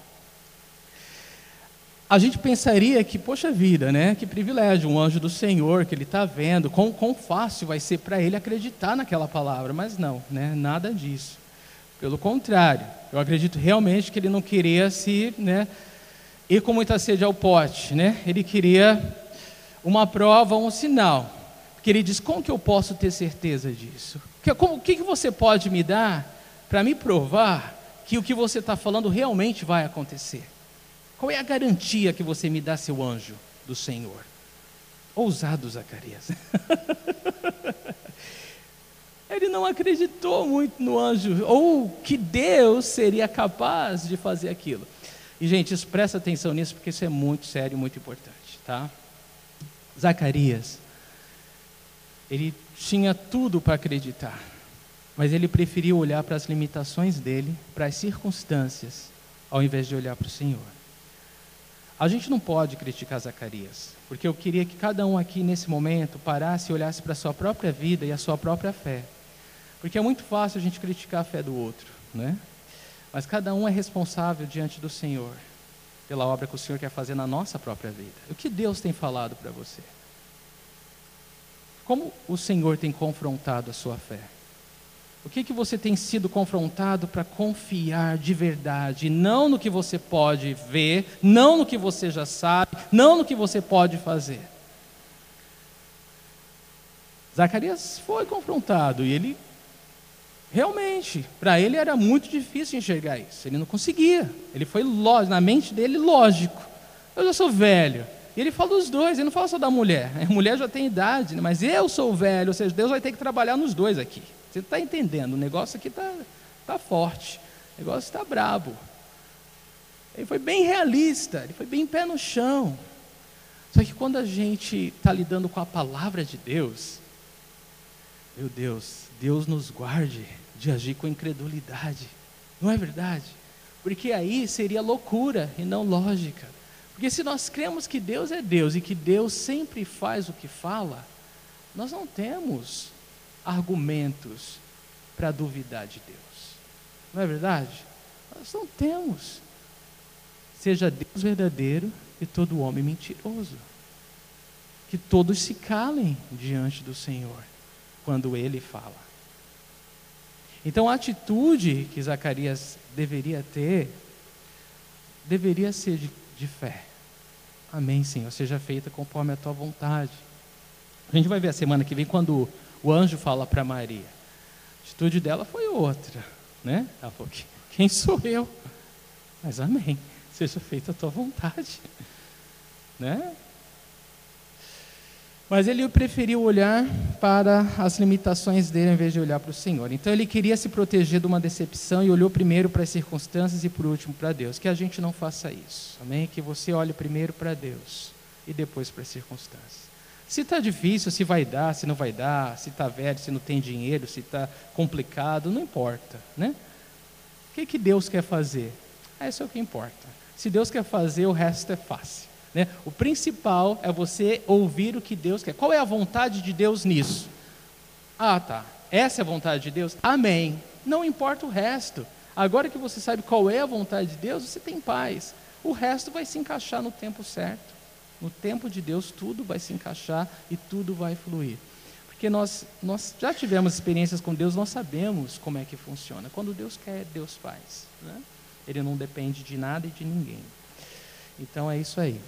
a gente pensaria que, poxa vida, né? Que privilégio, um anjo do Senhor que ele está vendo, quão, quão fácil vai ser para ele acreditar naquela palavra. Mas não, né? Nada disso. Pelo contrário, eu acredito realmente que ele não queria se né, ir com muita sede ao pote, né? Ele queria uma prova, um sinal. Porque ele diz: como que eu posso ter certeza disso? O que, que você pode me dar para me provar que o que você está falando realmente vai acontecer? Qual é a garantia que você me dá, seu anjo do Senhor? Ousado, Zacarias. Ele não acreditou muito no anjo, ou que Deus seria capaz de fazer aquilo. E, gente, isso, presta atenção nisso, porque isso é muito sério muito importante, tá? Zacarias, ele tinha tudo para acreditar, mas ele preferiu olhar para as limitações dele, para as circunstâncias, ao invés de olhar para o Senhor. A gente não pode criticar Zacarias, porque eu queria que cada um aqui nesse momento parasse e olhasse para a sua própria vida e a sua própria fé. Porque é muito fácil a gente criticar a fé do outro, né? Mas cada um é responsável diante do Senhor pela obra que o Senhor quer fazer na nossa própria vida. O que Deus tem falado para você? Como o Senhor tem confrontado a sua fé? O que, que você tem sido confrontado para confiar de verdade, não no que você pode ver, não no que você já sabe, não no que você pode fazer? Zacarias foi confrontado e ele realmente, para ele era muito difícil enxergar isso. Ele não conseguia. Ele foi lógico, na mente dele lógico. Eu já sou velho. E ele fala dos dois, ele não fala só da mulher. A mulher já tem idade, né? mas eu sou velho, ou seja, Deus vai ter que trabalhar nos dois aqui. Você está entendendo? O negócio aqui está tá forte, o negócio está brabo. Ele foi bem realista, ele foi bem pé no chão. Só que quando a gente está lidando com a palavra de Deus, meu Deus, Deus nos guarde de agir com incredulidade. Não é verdade? Porque aí seria loucura e não lógica. Porque se nós cremos que Deus é Deus e que Deus sempre faz o que fala, nós não temos argumentos para duvidar de Deus. Não é verdade? Nós não temos. Seja Deus verdadeiro e todo homem mentiroso. Que todos se calem diante do Senhor quando Ele fala. Então a atitude que Zacarias deveria ter, deveria ser de, de fé. Amém, Senhor, seja feita conforme a tua vontade. A gente vai ver a semana que vem quando o anjo fala para Maria. A atitude dela foi outra, né? Ela falou: Quem sou eu? Mas amém, seja feita a tua vontade, né? Mas ele preferiu olhar para as limitações dele em vez de olhar para o Senhor. Então ele queria se proteger de uma decepção e olhou primeiro para as circunstâncias e por último para Deus. Que a gente não faça isso, amém? Que você olhe primeiro para Deus e depois para as circunstâncias. Se está difícil, se vai dar, se não vai dar, se está velho, se não tem dinheiro, se está complicado, não importa, né? O que, que Deus quer fazer? Ah, isso é o que importa. Se Deus quer fazer, o resto é fácil. Né? O principal é você ouvir o que Deus quer. Qual é a vontade de Deus nisso? Ah, tá. Essa é a vontade de Deus? Amém. Não importa o resto. Agora que você sabe qual é a vontade de Deus, você tem paz. O resto vai se encaixar no tempo certo. No tempo de Deus, tudo vai se encaixar e tudo vai fluir. Porque nós, nós já tivemos experiências com Deus, nós sabemos como é que funciona. Quando Deus quer, Deus faz. Né? Ele não depende de nada e de ninguém. Então é isso aí.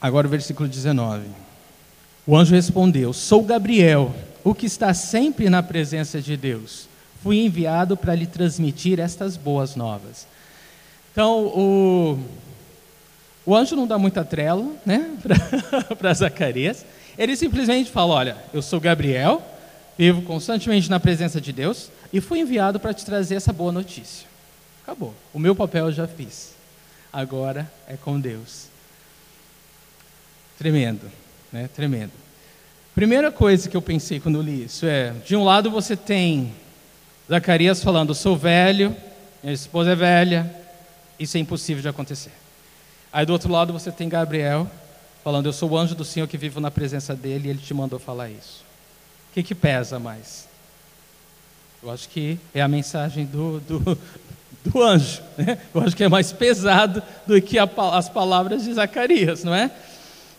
Agora o versículo 19. O anjo respondeu: Sou Gabriel, o que está sempre na presença de Deus. Fui enviado para lhe transmitir estas boas novas. Então, o, o anjo não dá muita trela né, para Zacarias. Ele simplesmente fala: Olha, eu sou Gabriel, vivo constantemente na presença de Deus e fui enviado para te trazer essa boa notícia. Acabou. O meu papel eu já fiz. Agora é com Deus. Tremendo, né? Tremendo. Primeira coisa que eu pensei quando li isso é: de um lado você tem Zacarias falando, sou velho, minha esposa é velha, isso é impossível de acontecer. Aí do outro lado você tem Gabriel falando, eu sou o anjo do Senhor que vivo na presença dele e ele te mandou falar isso. O que, que pesa mais? Eu acho que é a mensagem do, do, do anjo. Né? Eu acho que é mais pesado do que a, as palavras de Zacarias, não é?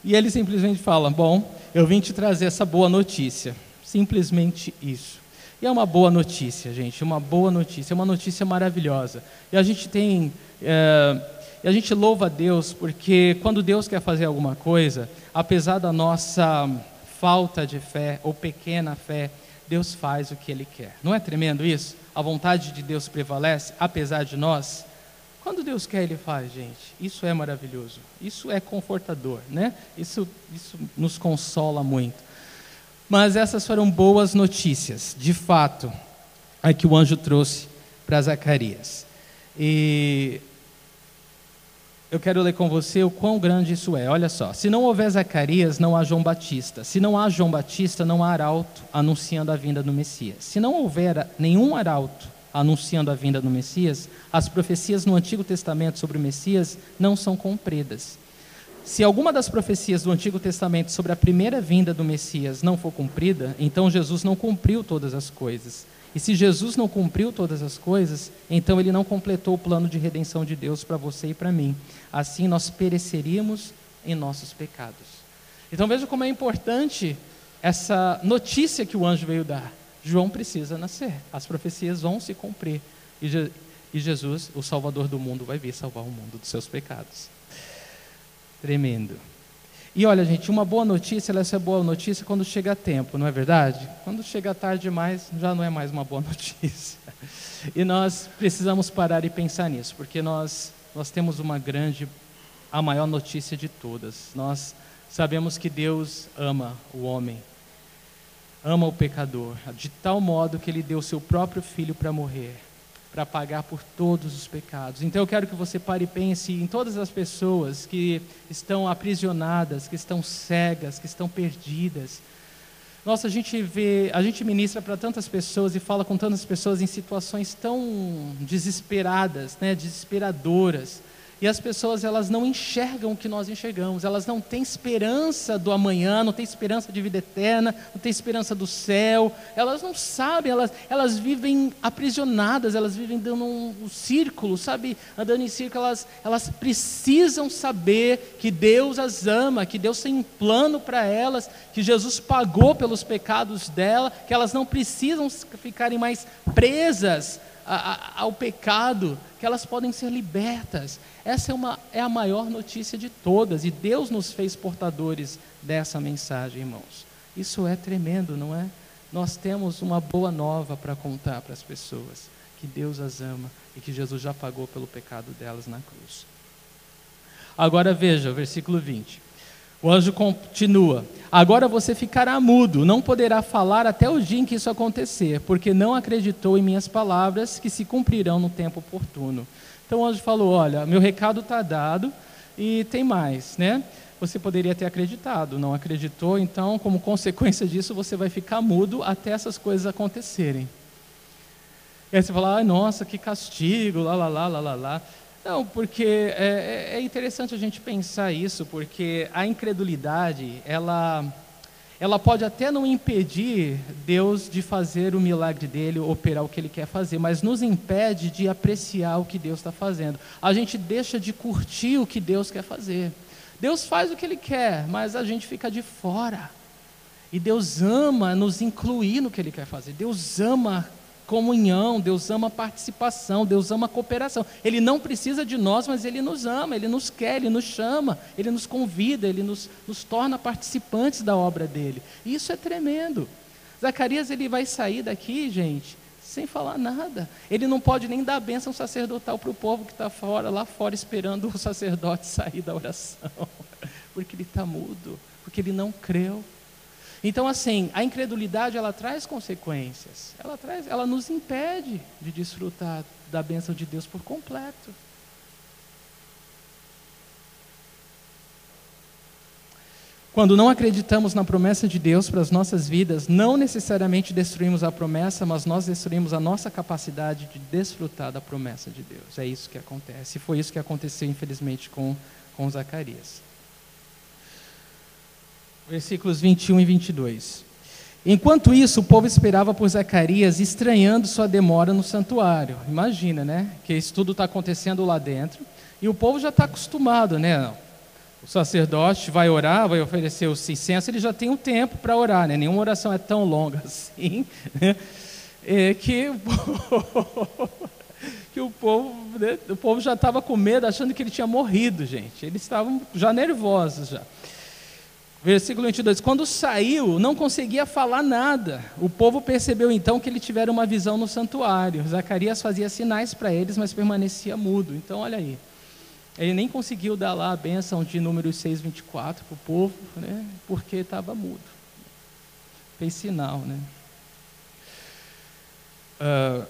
E ele simplesmente fala: Bom, eu vim te trazer essa boa notícia. Simplesmente isso. E é uma boa notícia, gente, uma boa notícia, é uma notícia maravilhosa. E a gente tem, é, e a gente louva a Deus porque quando Deus quer fazer alguma coisa, apesar da nossa falta de fé ou pequena fé, Deus faz o que Ele quer. Não é tremendo isso? A vontade de Deus prevalece, apesar de nós. Quando Deus quer, Ele faz, gente. Isso é maravilhoso. Isso é confortador, né? Isso, isso nos consola muito. Mas essas foram boas notícias, de fato, a que o anjo trouxe para Zacarias. E eu quero ler com você o quão grande isso é. Olha só: se não houver Zacarias, não há João Batista. Se não há João Batista, não há arauto anunciando a vinda do Messias. Se não houver nenhum arauto anunciando a vinda do Messias, as profecias no Antigo Testamento sobre o Messias não são cumpridas. Se alguma das profecias do Antigo Testamento sobre a primeira vinda do Messias não for cumprida, então Jesus não cumpriu todas as coisas. E se Jesus não cumpriu todas as coisas, então ele não completou o plano de redenção de Deus para você e para mim. Assim nós pereceríamos em nossos pecados. Então veja como é importante essa notícia que o anjo veio dar. João precisa nascer, as profecias vão se cumprir. E, Je Jesus, o Salvador do mundo, vai vir salvar o mundo dos seus pecados. Tremendo. E olha, gente, uma boa notícia, ela é boa notícia quando chega a tempo, não é verdade? Quando chega tarde demais, já não é mais uma boa notícia. E nós precisamos parar e pensar nisso, porque nós, nós temos uma grande, a maior notícia de todas. Nós sabemos que Deus ama o homem, ama o pecador, de tal modo que ele deu seu próprio filho para morrer, para pagar por todos os pecados. Então eu quero que você pare e pense em todas as pessoas que estão aprisionadas, que estão cegas, que estão perdidas. Nossa, a gente vê, a gente ministra para tantas pessoas e fala com tantas pessoas em situações tão desesperadas, né, desesperadoras. E as pessoas elas não enxergam o que nós enxergamos, elas não têm esperança do amanhã, não têm esperança de vida eterna, não têm esperança do céu, elas não sabem, elas, elas vivem aprisionadas, elas vivem dando um, um círculo, sabe, andando em círculo, elas, elas precisam saber que Deus as ama, que Deus tem um plano para elas, que Jesus pagou pelos pecados dela, que elas não precisam ficarem mais presas ao pecado, que elas podem ser libertas. Essa é, uma, é a maior notícia de todas, e Deus nos fez portadores dessa mensagem, irmãos. Isso é tremendo, não é? Nós temos uma boa nova para contar para as pessoas: que Deus as ama e que Jesus já pagou pelo pecado delas na cruz. Agora veja versículo 20. O anjo continua: Agora você ficará mudo, não poderá falar até o dia em que isso acontecer, porque não acreditou em minhas palavras que se cumprirão no tempo oportuno. Então o anjo falou: Olha, meu recado está dado e tem mais, né? Você poderia ter acreditado, não acreditou, então, como consequência disso, você vai ficar mudo até essas coisas acontecerem. E aí você fala: Ai, nossa, que castigo, lá, lá, lá, lá, lá, lá. Não, porque é, é, é, interessante a gente pensar isso, porque a incredulidade, ela, ela pode até não impedir Deus de fazer o milagre dele, operar o que ele quer fazer, mas nos impede de apreciar o que Deus está fazendo. A gente deixa de curtir o que Deus quer fazer. Deus faz o que ele quer, mas a gente fica de fora. E Deus ama nos incluir no que ele quer fazer. Deus ama comunhão, Deus ama participação, Deus ama cooperação. Ele não precisa de nós, mas Ele nos ama, Ele nos quer, Ele nos chama, Ele nos convida, Ele nos, nos torna participantes da obra dele. E isso é tremendo. Zacarias ele vai sair daqui, gente, sem falar nada. Ele não pode nem dar bênção sacerdotal para o povo que está fora, lá fora, esperando o sacerdote sair da oração, porque ele está mudo, porque ele não creu. Então, assim, a incredulidade ela traz consequências. Ela traz, ela nos impede de desfrutar da bênção de Deus por completo. Quando não acreditamos na promessa de Deus para as nossas vidas, não necessariamente destruímos a promessa, mas nós destruímos a nossa capacidade de desfrutar da promessa de Deus. É isso que acontece. E foi isso que aconteceu, infelizmente, com, com Zacarias versículos 21 e 22. Enquanto isso, o povo esperava por Zacarias, estranhando sua demora no santuário. Imagina, né? Que isso tudo está acontecendo lá dentro. E o povo já está acostumado, né? O sacerdote vai orar, vai oferecer o incenso, ele já tem um tempo para orar, né? Nenhuma oração é tão longa assim, né? É que o povo, que o povo, né? o povo já estava com medo, achando que ele tinha morrido, gente. Eles estavam já nervosos já. Versículo 22. Quando saiu, não conseguia falar nada. O povo percebeu então que ele tivera uma visão no santuário. Zacarias fazia sinais para eles, mas permanecia mudo. Então, olha aí. Ele nem conseguiu dar lá a bênção de número 624 para o povo, né, porque estava mudo. Fez sinal, né? Uh,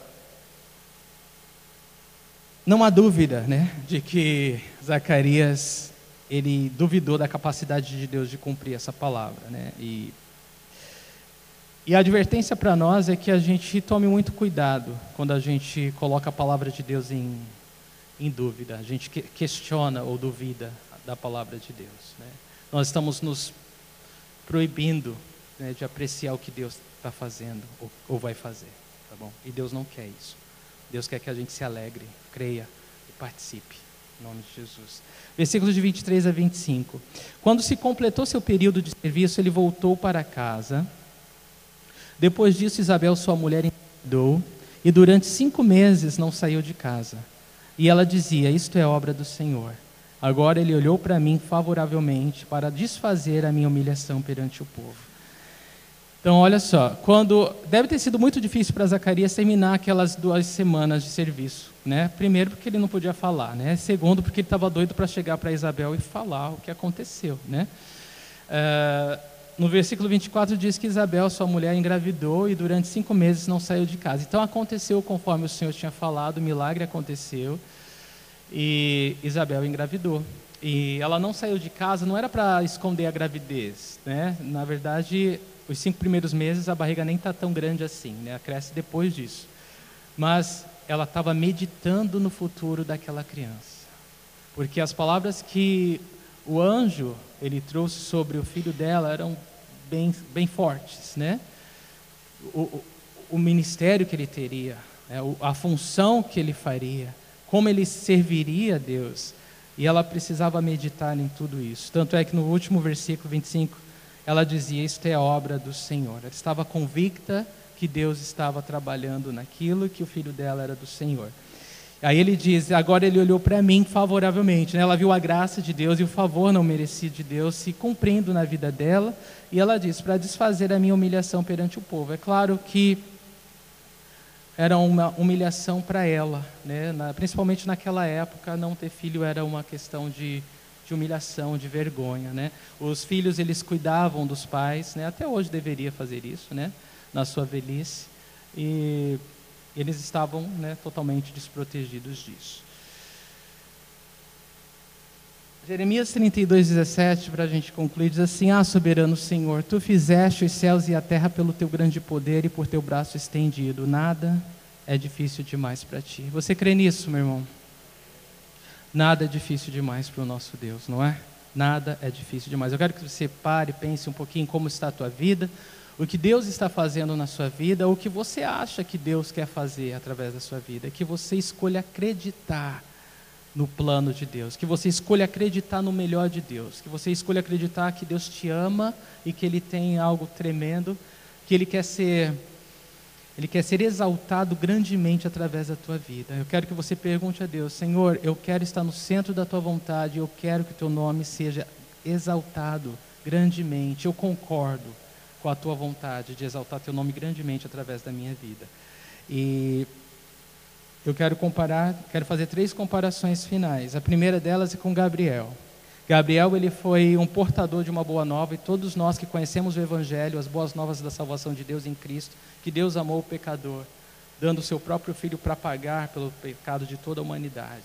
não há dúvida, né, de que Zacarias ele duvidou da capacidade de Deus de cumprir essa palavra, né? E, e a advertência para nós é que a gente tome muito cuidado quando a gente coloca a palavra de Deus em, em dúvida, a gente questiona ou duvida da palavra de Deus. Né? Nós estamos nos proibindo né, de apreciar o que Deus está fazendo ou, ou vai fazer, tá bom? E Deus não quer isso. Deus quer que a gente se alegre, creia e participe. Em nome de Jesus. Versículos de 23 a 25. Quando se completou seu período de serviço, ele voltou para casa. Depois disso, Isabel, sua mulher, engravidou e durante cinco meses não saiu de casa. E ela dizia: Isto é obra do Senhor. Agora ele olhou para mim favoravelmente para desfazer a minha humilhação perante o povo. Então, olha só, quando deve ter sido muito difícil para Zacarias terminar aquelas duas semanas de serviço, né? Primeiro porque ele não podia falar, né? Segundo porque ele estava doido para chegar para Isabel e falar o que aconteceu, né? Uh, no versículo 24 diz que Isabel, sua mulher, engravidou e durante cinco meses não saiu de casa. Então aconteceu conforme o Senhor tinha falado, o milagre aconteceu e Isabel engravidou. E ela não saiu de casa, não era para esconder a gravidez, né? Na verdade, os cinco primeiros meses a barriga nem está tão grande assim, né? Ela cresce depois disso. Mas ela estava meditando no futuro daquela criança. Porque as palavras que o anjo ele trouxe sobre o filho dela eram bem, bem fortes, né? O, o, o ministério que ele teria, né? a função que ele faria, como ele serviria a Deus. E ela precisava meditar em tudo isso. Tanto é que no último versículo 25, ela dizia: Isto é obra do Senhor. Ela estava convicta que Deus estava trabalhando naquilo, que o filho dela era do Senhor. Aí ele diz: agora ele olhou para mim favoravelmente. Né? Ela viu a graça de Deus e o favor não merecido de Deus se cumprindo na vida dela. E ela diz: para desfazer a minha humilhação perante o povo. É claro que era uma humilhação para ela, né? Na, principalmente naquela época, não ter filho era uma questão de, de humilhação, de vergonha, né? Os filhos eles cuidavam dos pais, né? Até hoje deveria fazer isso, né? Na sua velhice e eles estavam né, totalmente desprotegidos disso. Jeremias 32, 17, para a gente concluir, diz assim: Ah, soberano Senhor, tu fizeste os céus e a terra pelo teu grande poder e por teu braço estendido. Nada é difícil demais para ti. Você crê nisso, meu irmão? Nada é difícil demais para o nosso Deus, não é? Nada é difícil demais. Eu quero que você pare pense um pouquinho como está a tua vida, o que Deus está fazendo na sua vida, o que você acha que Deus quer fazer através da sua vida. Que você escolha acreditar no plano de Deus, que você escolha acreditar no melhor de Deus, que você escolha acreditar que Deus te ama e que Ele tem algo tremendo, que Ele quer ser, Ele quer ser exaltado grandemente através da tua vida. Eu quero que você pergunte a Deus, Senhor, eu quero estar no centro da tua vontade, eu quero que o teu nome seja exaltado grandemente. Eu concordo com a tua vontade de exaltar teu nome grandemente através da minha vida. E eu quero comparar, quero fazer três comparações finais. A primeira delas é com Gabriel. Gabriel ele foi um portador de uma boa nova e todos nós que conhecemos o evangelho, as boas novas da salvação de Deus em Cristo, que Deus amou o pecador, dando o seu próprio filho para pagar pelo pecado de toda a humanidade.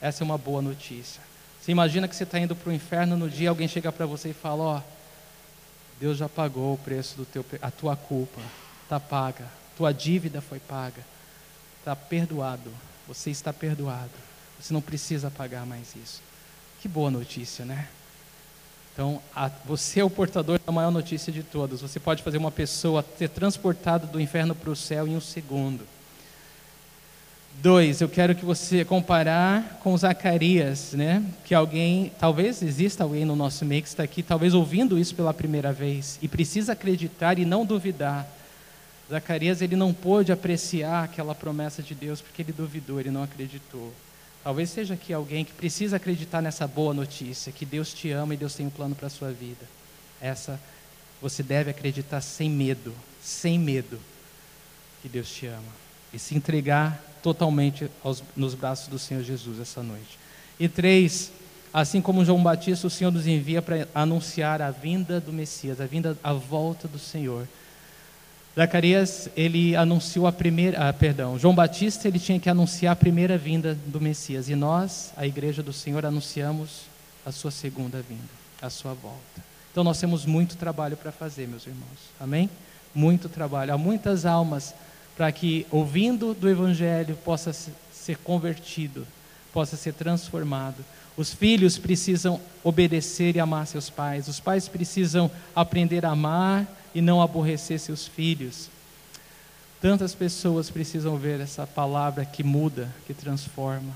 Essa é uma boa notícia. Você imagina que você está indo para o inferno no dia alguém chega para você e fala, ó, Deus já pagou o preço do teu, a tua culpa, está paga, tua dívida foi paga está perdoado. Você está perdoado. Você não precisa pagar mais isso. Que boa notícia, né? Então, a, você é o portador da maior notícia de todas. Você pode fazer uma pessoa ser transportada do inferno para o céu em um segundo. Dois, eu quero que você comparar com Zacarias, né? Que alguém, talvez exista alguém no nosso meio que está aqui, talvez ouvindo isso pela primeira vez e precisa acreditar e não duvidar Zacarias ele não pôde apreciar aquela promessa de Deus porque ele duvidou, ele não acreditou. Talvez seja aqui alguém que precisa acreditar nessa boa notícia, que Deus te ama e Deus tem um plano para a sua vida. Essa você deve acreditar sem medo, sem medo que Deus te ama e se entregar totalmente aos, nos braços do Senhor Jesus essa noite. E três, assim como João Batista, o Senhor nos envia para anunciar a vinda do Messias, a vinda, a volta do Senhor. Zacarias, ele anunciou a primeira, ah, perdão, João Batista, ele tinha que anunciar a primeira vinda do Messias, e nós, a igreja do Senhor, anunciamos a sua segunda vinda, a sua volta. Então nós temos muito trabalho para fazer, meus irmãos. Amém? Muito trabalho. Há muitas almas para que ouvindo do evangelho possa ser convertido, possa ser transformado. Os filhos precisam obedecer e amar seus pais. Os pais precisam aprender a amar e não aborrecer seus filhos. Tantas pessoas precisam ver essa palavra que muda, que transforma.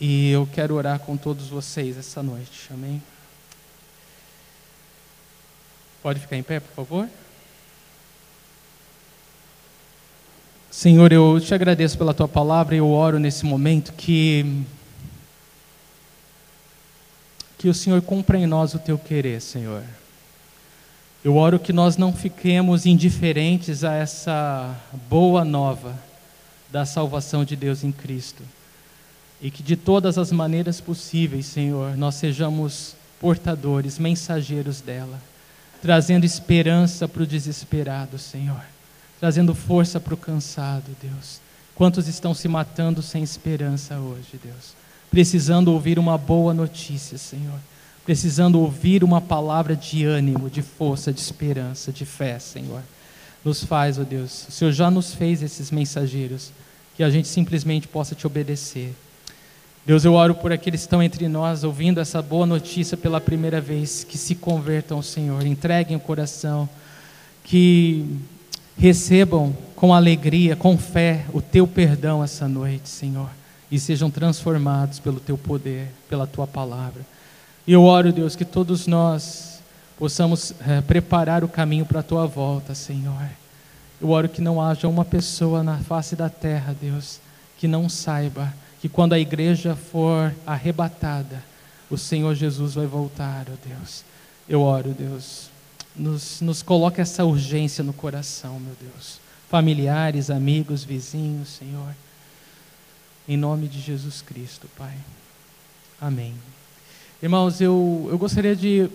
E eu quero orar com todos vocês essa noite, amém? Pode ficar em pé, por favor? Senhor, eu te agradeço pela tua palavra e eu oro nesse momento que que o Senhor cumpra em nós o teu querer, Senhor. Eu oro que nós não fiquemos indiferentes a essa boa nova da salvação de Deus em Cristo. E que de todas as maneiras possíveis, Senhor, nós sejamos portadores, mensageiros dela, trazendo esperança para o desesperado, Senhor, trazendo força para o cansado, Deus. Quantos estão se matando sem esperança hoje, Deus? Precisando ouvir uma boa notícia, Senhor precisando ouvir uma palavra de ânimo, de força, de esperança, de fé, Senhor. Nos faz, ó oh Deus, o Senhor já nos fez esses mensageiros, que a gente simplesmente possa te obedecer. Deus, eu oro por aqueles que estão entre nós, ouvindo essa boa notícia pela primeira vez, que se convertam Senhor, entreguem o coração, que recebam com alegria, com fé, o teu perdão essa noite, Senhor, e sejam transformados pelo teu poder, pela tua palavra. E eu oro, Deus, que todos nós possamos é, preparar o caminho para a tua volta, Senhor. Eu oro que não haja uma pessoa na face da terra, Deus, que não saiba que quando a igreja for arrebatada, o Senhor Jesus vai voltar, ó Deus. Eu oro, Deus, nos, nos coloca essa urgência no coração, meu Deus. Familiares, amigos, vizinhos, Senhor. Em nome de Jesus Cristo, Pai. Amém. Irmãos, eu, eu gostaria de